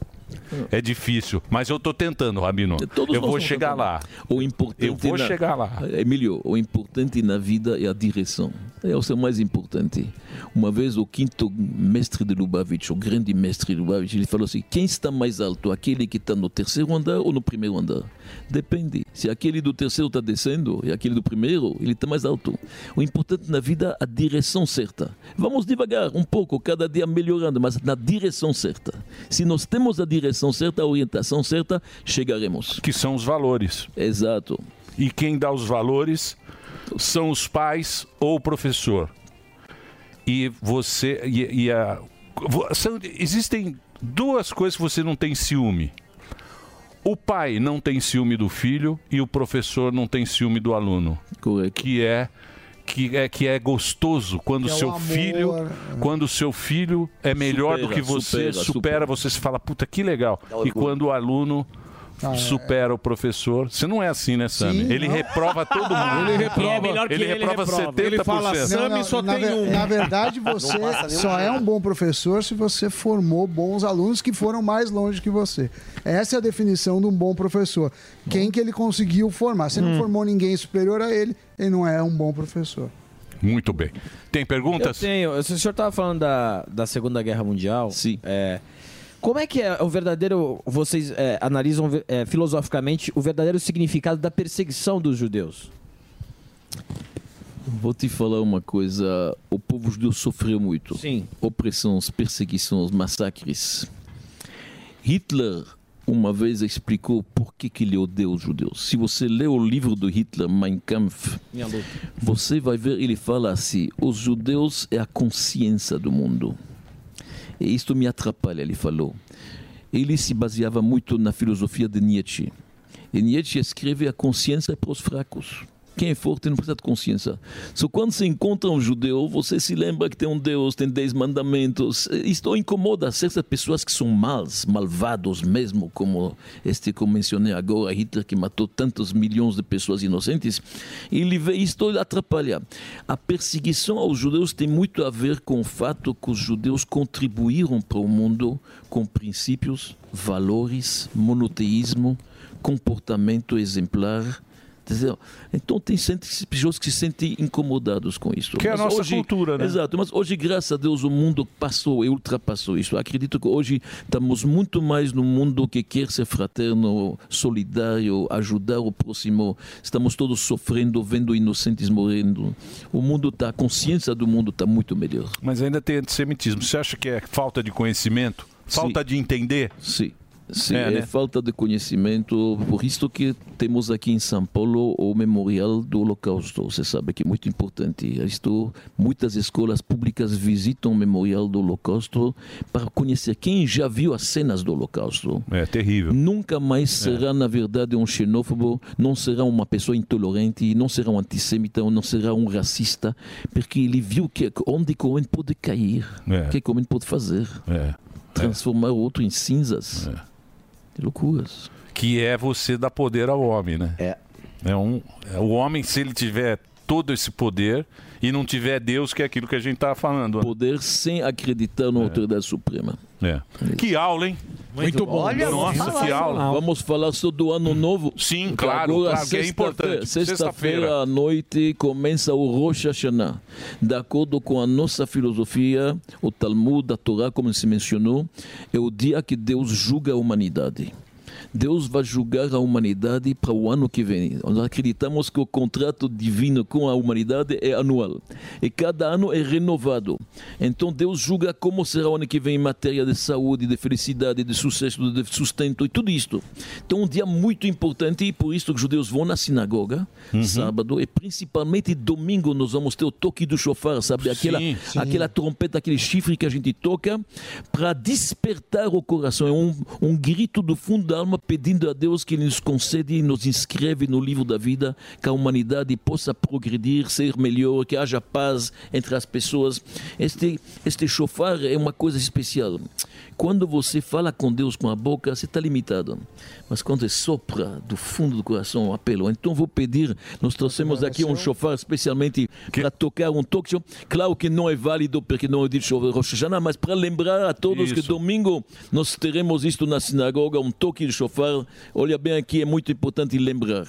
É difícil, mas eu tô tentando, Rabino. Todos eu vou chegar tentando. lá. O importante Eu vou na- chegar lá. Emílio, o importante na vida é a direção. É o seu mais importante. Uma vez o quinto mestre de Lubavitch, o grande mestre de Lubavitch, ele falou assim: quem está mais alto, aquele que está no terceiro andar ou no primeiro andar? Depende. Se aquele do terceiro está descendo e aquele do primeiro, ele está mais alto. O importante na vida é a direção certa. Vamos devagar, um pouco, cada dia melhorando, mas na direção certa. Se nós temos a direção certa, a orientação certa, chegaremos. Que são os valores. Exato. E quem dá os valores são os pais ou o professor. E você. E, e a, são- existem duas coisas que você não tem ciúme. O pai não tem ciúme do filho e o professor não tem ciúme do aluno. Que é que é que é gostoso quando Que é o seu amor, filho, né? quando o seu filho é melhor do Supera, que você, supera, supera, você se fala, puta que legal. E quando o aluno Ah, é. supera o professor, você não é assim, né, Sami? Ele não. reprova todo mundo. Ele reprova- ele reprova, ele reprova. 70%. Ele fala, Não, não, na, ver- na verdade, você só é um bom professor se você formou bons alunos que foram mais longe que você. Essa é a definição de um bom professor. Quem que ele conseguiu formar? Se não formou ninguém superior a ele, ele não é um bom professor. Muito bem. Tem perguntas? Eu tenho. O senhor estava falando da, da Segunda Guerra Mundial. Sim. É, como é que é o verdadeiro. Vocês é, analisam é, filosoficamente o verdadeiro significado da perseguição dos judeus? Vou te falar uma coisa: o povo judeu sofreu muito. Sim. Opressões, perseguições, massacres. Hitler uma vez explicou por que, que ele odeia os judeus. Se você lê o livro do Hitler, Mein Kampf, você vai ver, ele fala assim: os judeus é a consciência do mundo. E isto me atrapalha, ele falou. Ele se baseava muito na filosofia de Nietzsche. E Nietzsche escreve a consciência é para os fracos. Quem é forte não precisa de consciência. Só quando se encontra um judeu, você se lembra que tem um Deus, tem dez mandamentos. Isto incomoda certas pessoas que são maus, malvados mesmo, como este que eu mencionei agora, Hitler, que matou tantos milhões de pessoas inocentes. Ele vê isto e atrapalha. A perseguição aos judeus tem muito a ver com o fato que os judeus contribuíram para o mundo com princípios, valores, monoteísmo, comportamento exemplar, Entendeu? Então tem pessoas que se sentem incomodados com isso. Que é a nossa cultura, né? Exato, mas hoje, graças a Deus, o mundo passou e ultrapassou isso. Acredito que hoje estamos muito mais no mundo que quer ser fraterno, solidário, ajudar o próximo. Estamos todos sofrendo, vendo inocentes morrendo. O mundo está, a consciência do mundo está muito melhor. Mas ainda tem antissemitismo. Você acha que é falta de conhecimento? Falta de entender? Sim. Sim, É, é, né? falta de conhecimento. Por isso que temos aqui em São Paulo o Memorial do Holocausto. Você sabe que é muito importante. Isto, muitas escolas públicas visitam o Memorial do Holocausto para conhecer quem já viu as cenas do Holocausto. É terrível. Nunca mais será, na verdade, um xenófobo, não será uma pessoa intolerante, não será um antissêmita, não será um racista, porque ele viu que onde homem pode cair, É. o que que o homem pode fazer. Transformar o outro em cinzas. Que loucuras. Que é você dar poder ao homem, né? É. É um, é o homem, se ele tiver todo esse poder e não tiver Deus, que é aquilo que a gente estava falando. Poder sem acreditar na autoridade suprema. É. Que aula, hein? Muito bom. Olha, Nossa, que aula. Vamos falar só do ano novo? Sim, claro, Agora, claro, que é importante. Sexta-feira Sexta-feira. à noite começa o Rosh Hashanah. De acordo com a nossa filosofia, o Talmud, a Torá, como se mencionou, é o dia que Deus julga a humanidade. Deus vai julgar a humanidade para o ano que vem. Nós acreditamos que o contrato divino com a humanidade é anual. E cada ano é renovado. Então Deus julga como será o ano que vem em matéria de saúde, de felicidade, de sucesso, de sustento e tudo isto. Então um dia muito importante e por isso que os judeus vão na sinagoga sábado e principalmente domingo nós vamos ter o toque do chofar, sabe? Aquela, Sim, sim. aquela trompeta, aquele chifre que a gente toca para despertar o coração. É um, um grito do fundo da alma pedindo a Deus que Ele nos concede e nos inscreve no livro da vida, que a humanidade possa progredir, ser melhor, que haja paz entre as pessoas. Este, este chofar é uma coisa especial. Quando você fala com Deus com a boca, você está limitado. Mas quando você sopra do fundo do coração o apelo, então vou pedir, nós trouxemos aqui um chofar especialmente para tocar um toque. Claro que não é válido porque não é de Rosh Hashanah, mas para lembrar a todos que Isso. domingo nós teremos isto na sinagoga, um toque de chofar. Olha bem aqui, é muito importante lembrar.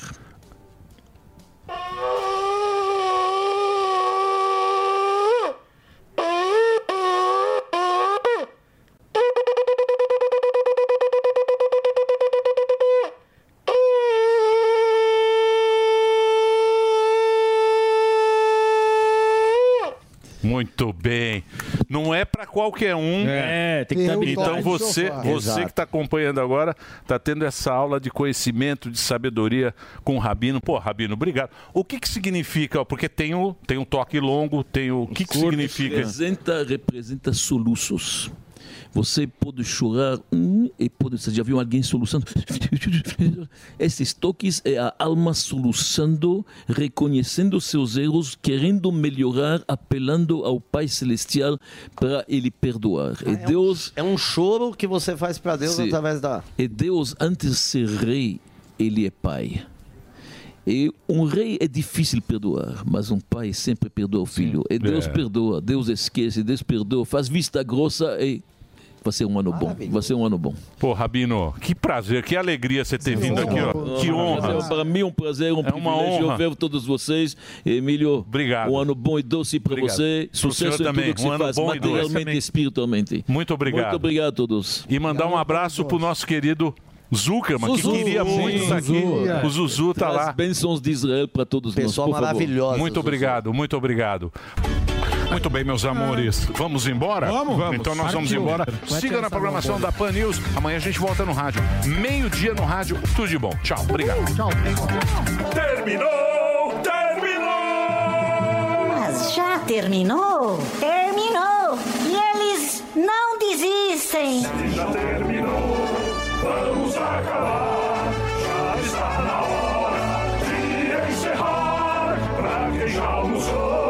Muito bem. Não é para qualquer um. É, tem que tá habilitado. Então você, você Exato. que está acompanhando agora, está tendo essa aula de conhecimento, de sabedoria com o Rabino. Pô, Rabino, obrigado. O que que significa? Porque tem o tem um toque longo, tem o, o que que significa? Representa, representa soluços. Você pode chorar hum, e pode. Você já viu alguém soluçando? Esses toques é a alma soluçando, reconhecendo seus erros, querendo melhorar, apelando ao Pai Celestial para Ele perdoar. e Deus. É um choro que você faz para Deus Sim. através da. E Deus, antes de ser rei, ele é pai. E um rei é difícil perdoar, mas um pai sempre perdoa o filho. E Deus É. perdoa, Deus esquece, Deus perdoa, faz vista grossa e vai ser um ano bom. Vai ser um ano bom. Pô, Rabino, que prazer, que alegria você ter vindo aqui, ó. Que honra. Para mim é um prazer, um É uma privilégio honra. ver todos vocês. Emílio, Obrigado. um ano bom e doce para você. Sucesso em também. tudo que Um ano faz, bom materialmente e espiritualmente. Muito obrigado. Muito obrigado a todos. E mandar um abraço pro nosso querido Zuckerman, que Zuzu. queria muito estar aqui. Zuzu. O Zuzu tá Traz lá. bênçãos de Israel para todos nós. por favor. Muito obrigado, muito obrigado. Muito bem, meus amores. Vamos embora? Vamos, vamos. Então nós vamos embora. Siga na programação da Pan News. Amanhã a gente volta no rádio. Meio-dia no rádio. Tudo de bom. Tchau. Obrigado. Tchau. Terminou! Terminou! Mas já terminou? Terminou! E eles não desistem! Já terminou, vamos acabar. Já está na hora de encerrar. Pra quem já almoçou,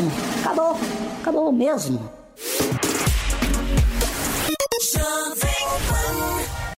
mesmo. Acabou. Acabou mesmo. Jovem